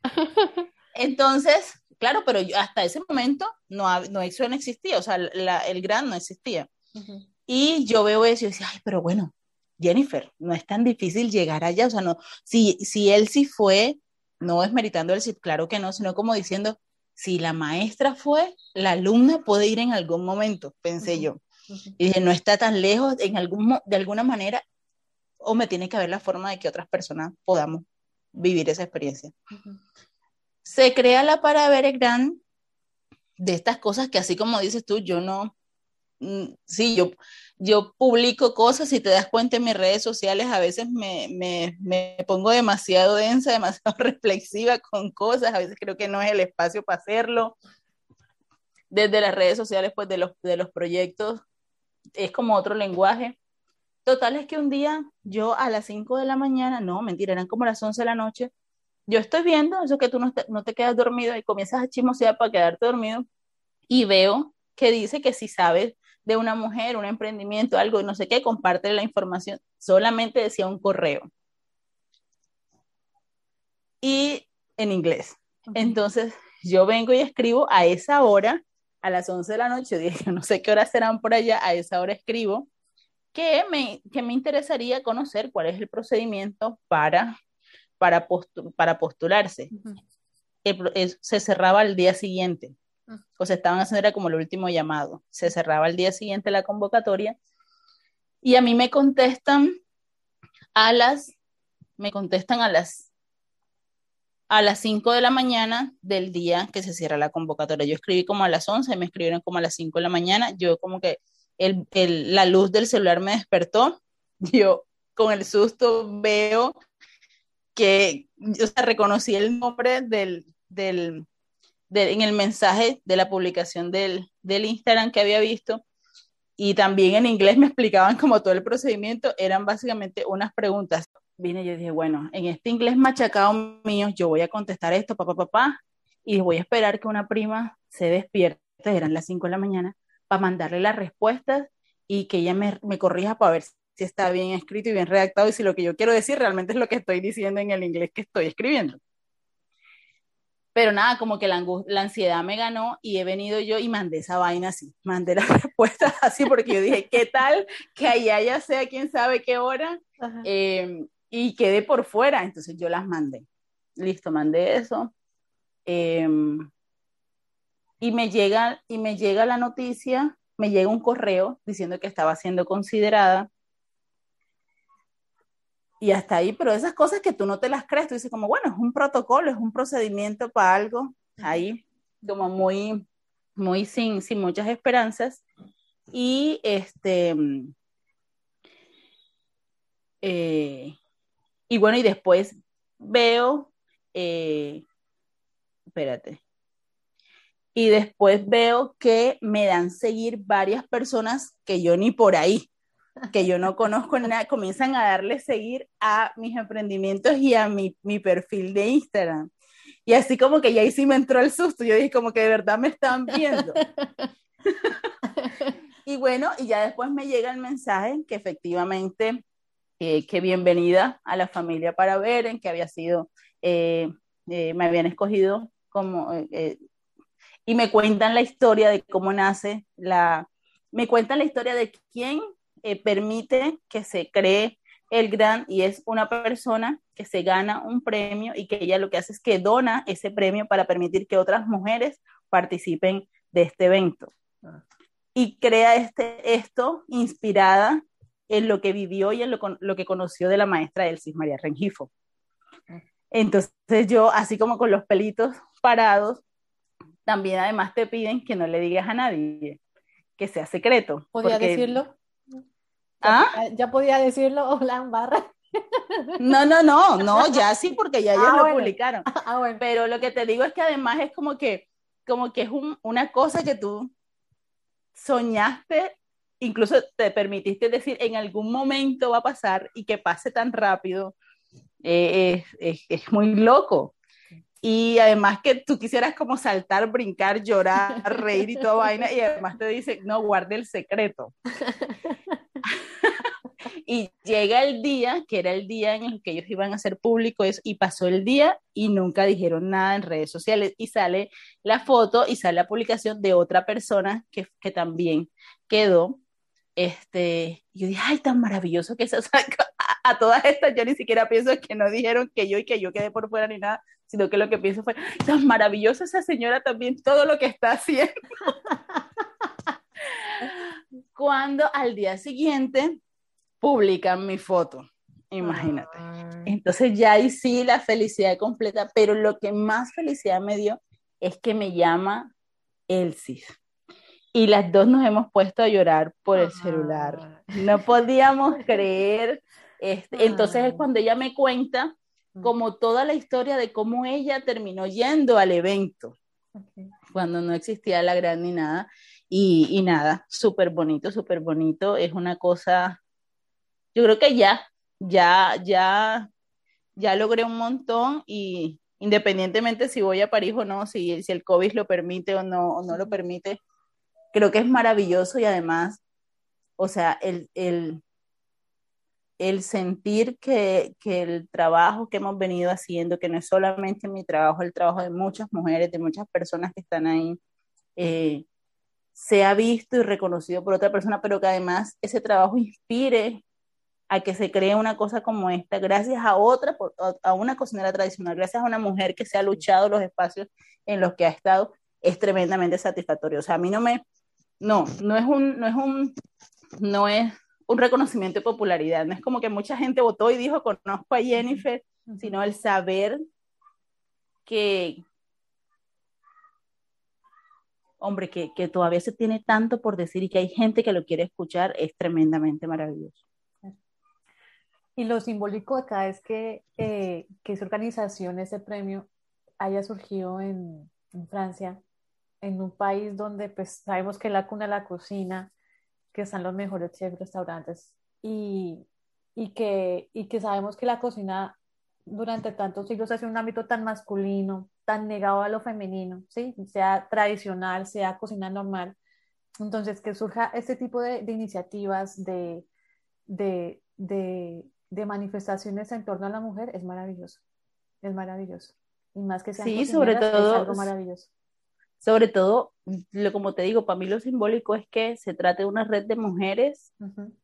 Entonces, claro, pero hasta ese momento no, no eso no existía, o sea, el gran no existía. Y yo veo eso y decía, ay, pero bueno, Jennifer, no es tan difícil llegar allá, o sea, no, si, si él sí fue, no es meritando el sí, claro que no, sino como diciendo, si la maestra fue, la alumna puede ir en algún momento, pensé yo. Y dije, no está tan lejos, en algún, de alguna manera, o me tiene que haber la forma de que otras personas podamos vivir esa experiencia. Se crea la para ver gran de estas cosas que así como dices tú, yo no, sí, yo yo publico cosas y te das cuenta en mis redes sociales, a veces me, me, me, pongo demasiado densa, demasiado reflexiva con cosas, a veces creo que no es el espacio para hacerlo. Desde las redes sociales, pues de los, de los proyectos, es como otro lenguaje. Total es que un día yo a las 5 de la mañana, no, mentira, eran como las 11 de la noche, yo estoy viendo eso que tú no te, no te quedas dormido y comienzas a chismosear para quedarte dormido y veo que dice que si sabes de una mujer, un emprendimiento, algo, no sé qué, comparte la información. Solamente decía un correo. Y en inglés. Entonces, yo vengo y escribo a esa hora, a las 11 de la noche, dije, no sé qué horas serán por allá, a esa hora escribo, que me, que me interesaría conocer cuál es el procedimiento para, para, para postularse. se cerraba el día siguiente o se estaban haciendo era como el último llamado. Se cerraba el día siguiente la convocatoria y a mí me contestan a las, me contestan a las a las 5 de la mañana del día que se cierra la convocatoria. Yo escribí como a las 11, me escribieron como a las 5 de la mañana. Yo como que el, el, la luz del celular me despertó. Yo con el susto veo que, o sea, reconocí el nombre del, del, en el mensaje de la publicación del, del Instagram que había visto y también en inglés me explicaban como todo el procedimiento, eran básicamente unas preguntas. Vine y yo dije, bueno, en este inglés machacado mío, yo voy a contestar esto, papá, papá, y voy a esperar que una prima se despierte, eran las 5 de la mañana, para mandarle las respuestas y que ella me, me corrija para ver si está bien escrito y bien redactado y si lo que yo quiero decir realmente es lo que estoy diciendo en el inglés que estoy escribiendo. Pero nada, como que la, la, ansiedad me ganó y he venido yo y mandé esa vaina así, mandé las respuestas así porque yo dije, ¿qué tal? Que allá ya sea quién sabe qué hora eh, y quedé por fuera, entonces yo las mandé. Listo, mandé eso. Eh, y me llega y me llega la noticia, me llega un correo diciendo que estaba siendo considerada y hasta ahí, pero esas cosas que tú no te las crees, tú dices como, bueno, es un protocolo, es un procedimiento para algo, ahí como muy, muy sin, sin muchas esperanzas. Y este, eh, y bueno, y después veo, eh, espérate, y después veo que me dan seguir varias personas que yo ni por ahí que yo no conozco nada, comienzan a darle seguir a mis emprendimientos y a mi, mi perfil de Instagram. Y así como que ya ahí sí me entró el susto, yo dije como que de verdad me están viendo. y bueno, y ya después me llega el mensaje que efectivamente, eh, que bienvenida a la familia para ver, en que había sido, eh, eh, me habían escogido como, y me cuentan la historia de cómo nace la, me cuentan la historia de quién eh, permite que se cree el gran y es una persona que se gana un premio y que ella lo que hace es que dona ese premio para permitir que otras mujeres participen de este evento. Y crea este, esto inspirada en lo que vivió y en lo, lo que conoció de la maestra Elsis María Rengifo. Entonces yo, así como con los pelitos parados, también además te piden que no le digas a nadie, que sea secreto. ¿Podría decirlo? ¿Ah? ¿Ya podía decirlo hola barra? No, no, no, no, ya sí, porque ya ellos ah, lo publicaron. Ah, Pero lo que te digo es que además es como que, como que es una cosa que tú soñaste, incluso te permitiste decir en algún momento va a pasar y que pase tan rápido, eh, es, es, muy loco. Y además que tú quisieras como saltar, brincar, llorar, reír y toda vaina, y además te dicen, no, guarde el secreto. y llega el día, que era el día en el que ellos iban a hacer público eso, y pasó el día y nunca dijeron nada en redes sociales. Y sale la foto y sale la publicación de otra persona que, que también quedó. Este, yo dije, ay, tan maravilloso que se saca a, todas estas. Yo ni siquiera pienso que no dijeron que yo y que yo quedé por fuera ni nada, sino que lo que pienso fue, tan maravilloso esa señora también, todo lo que está haciendo. Cuando al día siguiente publican mi foto. Imagínate. Entonces ya ahí sí la felicidad completa, pero lo que más felicidad me dio es que me llama Elsis. Y las dos nos hemos puesto a llorar por el celular. No podíamos creer. Este, entonces es cuando ella me cuenta como toda la historia de cómo ella terminó yendo al evento, cuando no existía la gran ni nada. Y, y nada, súper bonito, súper bonito. Es una cosa yo creo que ya, ya, ya, ya logré un montón y independientemente si voy a París o no, si, si el COVID lo permite o no, o no lo permite, creo que es maravilloso y además, o sea, el, el, el sentir que, que, el trabajo que hemos venido haciendo, que no es solamente mi trabajo, el trabajo de muchas mujeres, de muchas personas que están ahí, eh, se ha visto y reconocido por otra persona, pero que además ese trabajo inspire a que se cree una cosa como esta, gracias a otra, a una cocinera tradicional, gracias a una mujer que se ha luchado los espacios en los que ha estado, es tremendamente satisfactorio. O sea, a mí no me, no, no es un, no es un, no es un reconocimiento de popularidad, no es como que mucha gente votó y dijo, conozco a Jennifer, sino el saber que, hombre, que, que todavía se tiene tanto por decir y que hay gente que lo quiere escuchar, es tremendamente maravilloso. Y lo simbólico acá es que, eh, que esa organización, ese premio, haya surgido en, Francia, en un país donde pues sabemos que la cuna la cocina, que están los mejores chefs, restaurantes, y, y, que, y que sabemos que la cocina durante tantos siglos ha sido un ámbito tan masculino, tan negado a lo femenino, ¿sí? sea tradicional, sea cocina normal. Entonces, que surja este tipo de, iniciativas de, de, de manifestaciones en torno a la mujer es maravilloso, es maravilloso. Y más que sean Sí, sobre es todo- algo maravilloso. Sobre todo, lo, como te digo, para mí lo simbólico es que se trate de una red de mujeres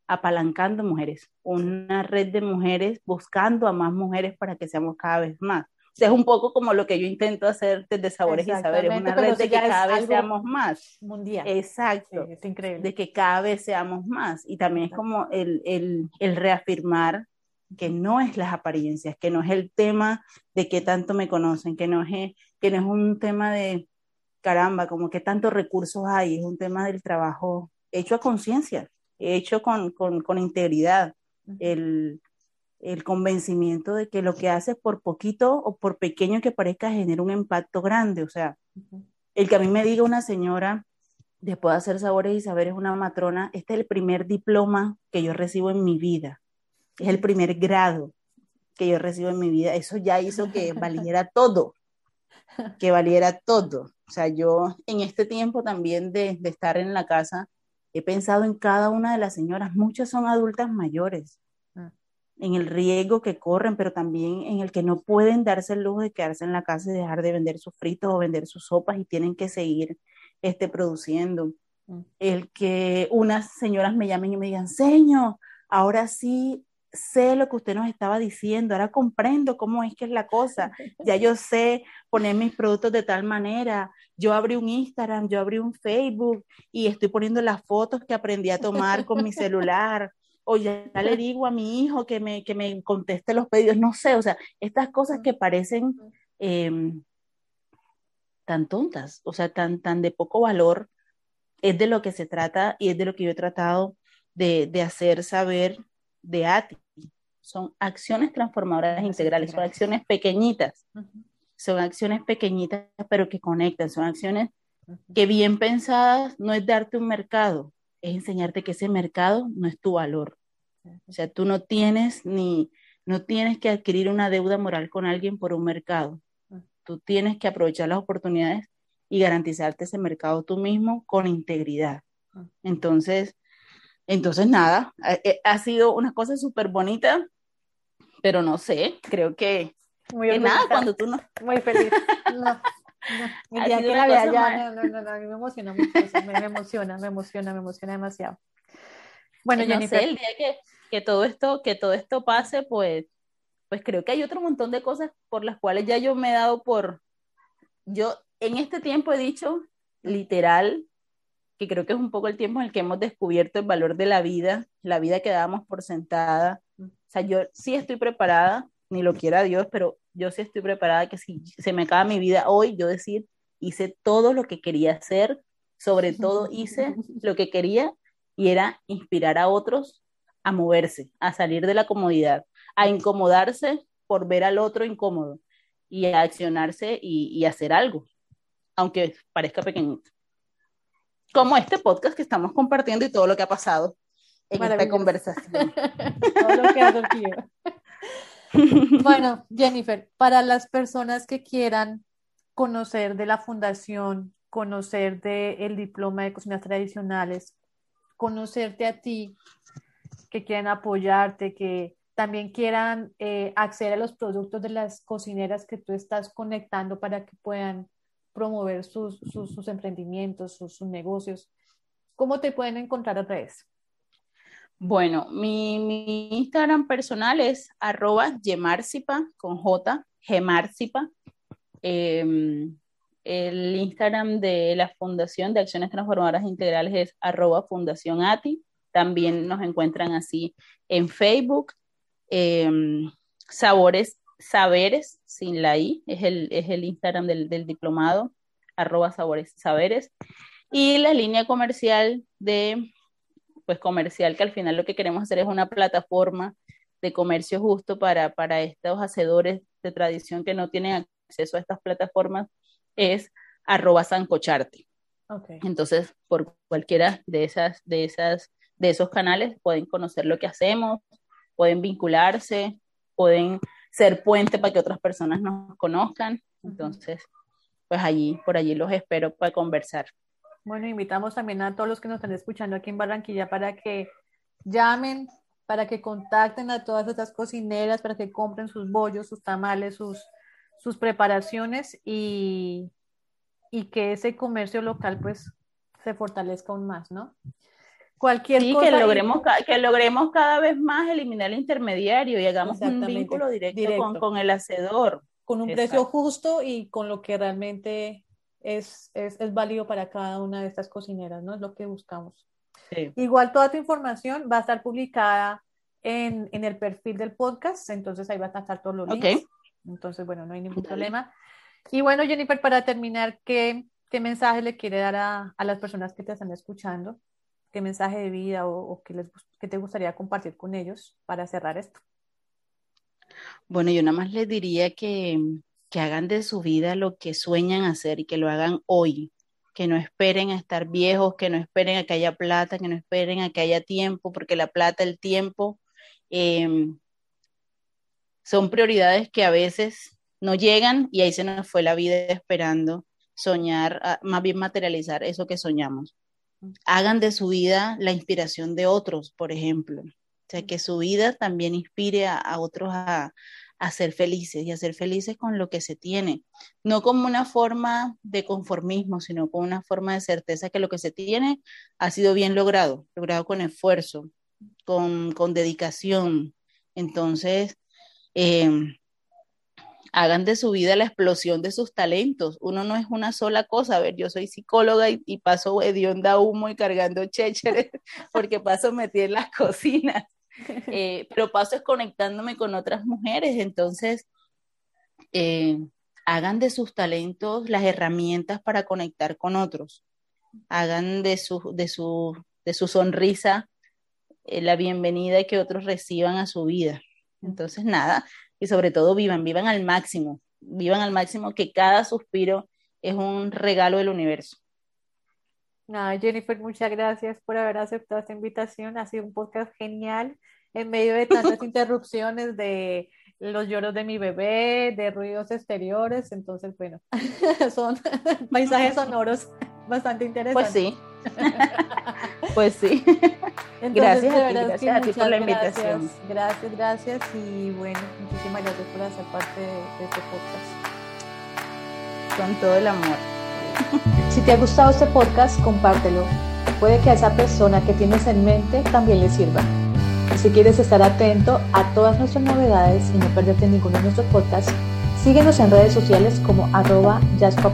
apalancando mujeres, una red de mujeres buscando a más mujeres para que seamos cada vez más. Es un poco como lo que yo intento hacer desde Sabores y Saberes, una red de que cada vez seamos más. Mundial. Exacto. Sí, es increíble. de que cada vez seamos más. Y también es como el, el, el reafirmar que no es las apariencias, que no es el tema de qué tanto me conocen, que no es, que no es un tema de caramba, como que tantos recursos hay, es un tema del trabajo hecho a conciencia, hecho con, con, con integridad, el, el convencimiento de que lo que haces por poquito o por pequeño que parezca genera un impacto grande, o sea, el que a mí me diga una señora, después de hacer sabores y saberes, una matrona, este es el primer diploma que yo recibo en mi vida, es el primer grado que yo recibo en mi vida, eso ya hizo que valiera todo, que valiera todo. O sea, yo en este tiempo también de, de estar en la casa, he pensado en cada una de las señoras, muchas son adultas mayores. En el riesgo que corren, pero también en el que no pueden darse el lujo de quedarse en la casa y dejar de vender sus fritos o vender sus sopas y tienen que seguir este, produciendo. Mm. El que unas señoras me llamen y me digan, señor, ahora sí sé lo que usted nos estaba diciendo, ahora comprendo cómo es que es la cosa, ya yo sé poner mis productos de tal manera, yo abrí un Instagram, yo abrí un Facebook y estoy poniendo las fotos que aprendí a tomar con mi celular, o ya, le digo a mi hijo que me, que me conteste los pedidos, no sé, o sea, estas cosas que parecen eh, tan tontas, o sea, tan, tan de poco valor, es de lo que se trata y es de lo que yo he tratado de, de hacer saber de ATI. Son acciones transformadoras integrales, son acciones pequeñitas, son acciones pequeñitas, pero que conectan, son acciones que bien pensadas no es darte un mercado, es enseñarte que ese mercado no es tu valor. O sea, tú no tienes ni, no tienes que adquirir una deuda moral con alguien por un mercado. Tú tienes que aprovechar las oportunidades y garantizarte ese mercado tú mismo con integridad. Entonces, entonces nada, ha, eh, ha sido una cosa súper bonita, pero no sé, creo que, Muy que nada, cuando tú no, Muy feliz. No, no. Que la vea ya, no, no, no, me emociona mucho eso, me, me emociona, me emociona, me emociona demasiado. Bueno, no Jennifer, sé, el día que, que todo esto, que todo esto pase, pues, pues creo que hay otro montón de cosas por las cuales ya yo me he dado por, yo en este tiempo he dicho literal que creo que es un poco el tiempo en el que hemos descubierto el valor de la vida, la vida que dábamos por sentada. O sea, yo sí estoy preparada, ni lo quiera Dios, pero yo sí estoy preparada que si se me acaba mi vida hoy, yo decir, hice todo lo que quería hacer, sobre todo hice lo que quería y era inspirar a otros a moverse, a salir de la comodidad, a incomodarse por ver al otro incómodo y a accionarse y, y hacer algo, aunque parezca pequeñito. Como este podcast que estamos compartiendo y todo lo que ha pasado en esta conversación. todo lo que ha surgido. Bueno, Jennifer, para las personas que quieran conocer de la fundación, conocer del diploma de cocinas tradicionales, conocerte a ti, que quieran apoyarte, que también quieran eh, acceder a los productos de las cocineras que tú estás conectando para que puedan promover sus, sus, sus emprendimientos, sus, sus negocios. ¿Cómo te pueden encontrar a través? Bueno, mi, Instagram personal es arroba gemarcipa con J, gemarcipa. Eh, el Instagram de la Fundación de Acciones Transformadoras Integrales es arroba Fundación ATI. También nos encuentran así en Facebook. Eh, sabores, saberes, sin la I, es el, es el Instagram del, del diplomado, arroba sabores, saberes. Y la línea comercial de pues comercial, que al final lo que queremos hacer es una plataforma de comercio justo para, para estos hacedores de tradición que no tienen acceso a estas plataformas, es arroba sancocharte. Okay. Entonces, por cualquiera de esas, de esas, de esos canales pueden conocer lo que hacemos, pueden vincularse, pueden ser puente para que otras personas nos conozcan. Entonces, pues allí, por allí los espero para conversar. Bueno, invitamos también a todos los que nos están escuchando aquí en Barranquilla para que llamen, para que contacten a todas estas cocineras, para que compren sus bollos, sus tamales, sus, sus preparaciones y, y que ese comercio local pues se fortalezca aún más, ¿no? Cualquier sí, que logremos, que logremos cada vez más eliminar el intermediario y hagamos un vínculo directo, Con, el hacedor. Con un precio justo y con lo que realmente es, es, es, válido para cada una de estas cocineras, ¿no? Es lo que buscamos. Igual toda tu información va a estar publicada en, en, el perfil del podcast, entonces ahí va a estar todos los links. Entonces, bueno, no hay ningún problema. Y bueno, Jennifer, para terminar, ¿qué, qué mensaje le quiere dar a, a las personas que te están escuchando? qué mensaje de vida o, qué, les, qué te gustaría compartir con ellos para cerrar esto. Bueno, yo nada más les diría que, que hagan de su vida lo que sueñan hacer y que lo hagan hoy, que no esperen a estar viejos, que no esperen a que haya plata, que no esperen a que haya tiempo, porque la plata, el tiempo, em, son prioridades que a veces no llegan y ahí se nos fue la vida esperando soñar, más bien materializar eso que soñamos hagan de su vida la inspiración de otros, por ejemplo. O sea, que su vida también inspire a, otros a, ser felices y a ser felices con lo que se tiene. No como una forma de conformismo, sino como una forma de certeza que lo que se tiene ha sido bien logrado, logrado con esfuerzo, con, dedicación. Entonces, em, hagan de su vida la explosión de sus talentos. Uno no es una sola cosa. A ver, yo soy psicóloga y, paso hedionda humo y cargando chécheres porque paso metí en las cocinas. Eh, pero paso es conectándome con otras mujeres. Entonces, eh, hagan de sus talentos las herramientas para conectar con otros. Hagan de su, de su, de su sonrisa eh, la bienvenida que otros reciban a su vida. Entonces, nada, y sobre todo vivan, vivan al máximo, vivan al máximo que cada suspiro es un regalo del universo. Nada, Jennifer, muchas gracias por haber aceptado esta invitación. Ha sido un podcast genial en medio de tantas interrupciones de los lloros de mi bebé, de ruidos exteriores. Entonces, bueno, son paisajes sonoros bastante interesantes. Pues sí. pues sí. gracias, a ti, gracias a ti por la invitación. Gracias, gracias y bueno, muchísimas gracias por hacer parte de, este podcast. Con todo el amor. Si te ha gustado este podcast, compártelo. Puede que a esa persona que tienes en mente también le sirva. Si quieres estar atento a todas nuestras novedades y no perderte ninguno de nuestros podcasts, Síguenos en redes sociales como arroba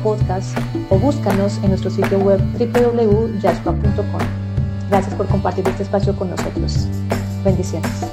Podcast o búscanos en nuestro sitio web www.jaspa.com. Gracias por compartir este espacio con nosotros. Bendiciones.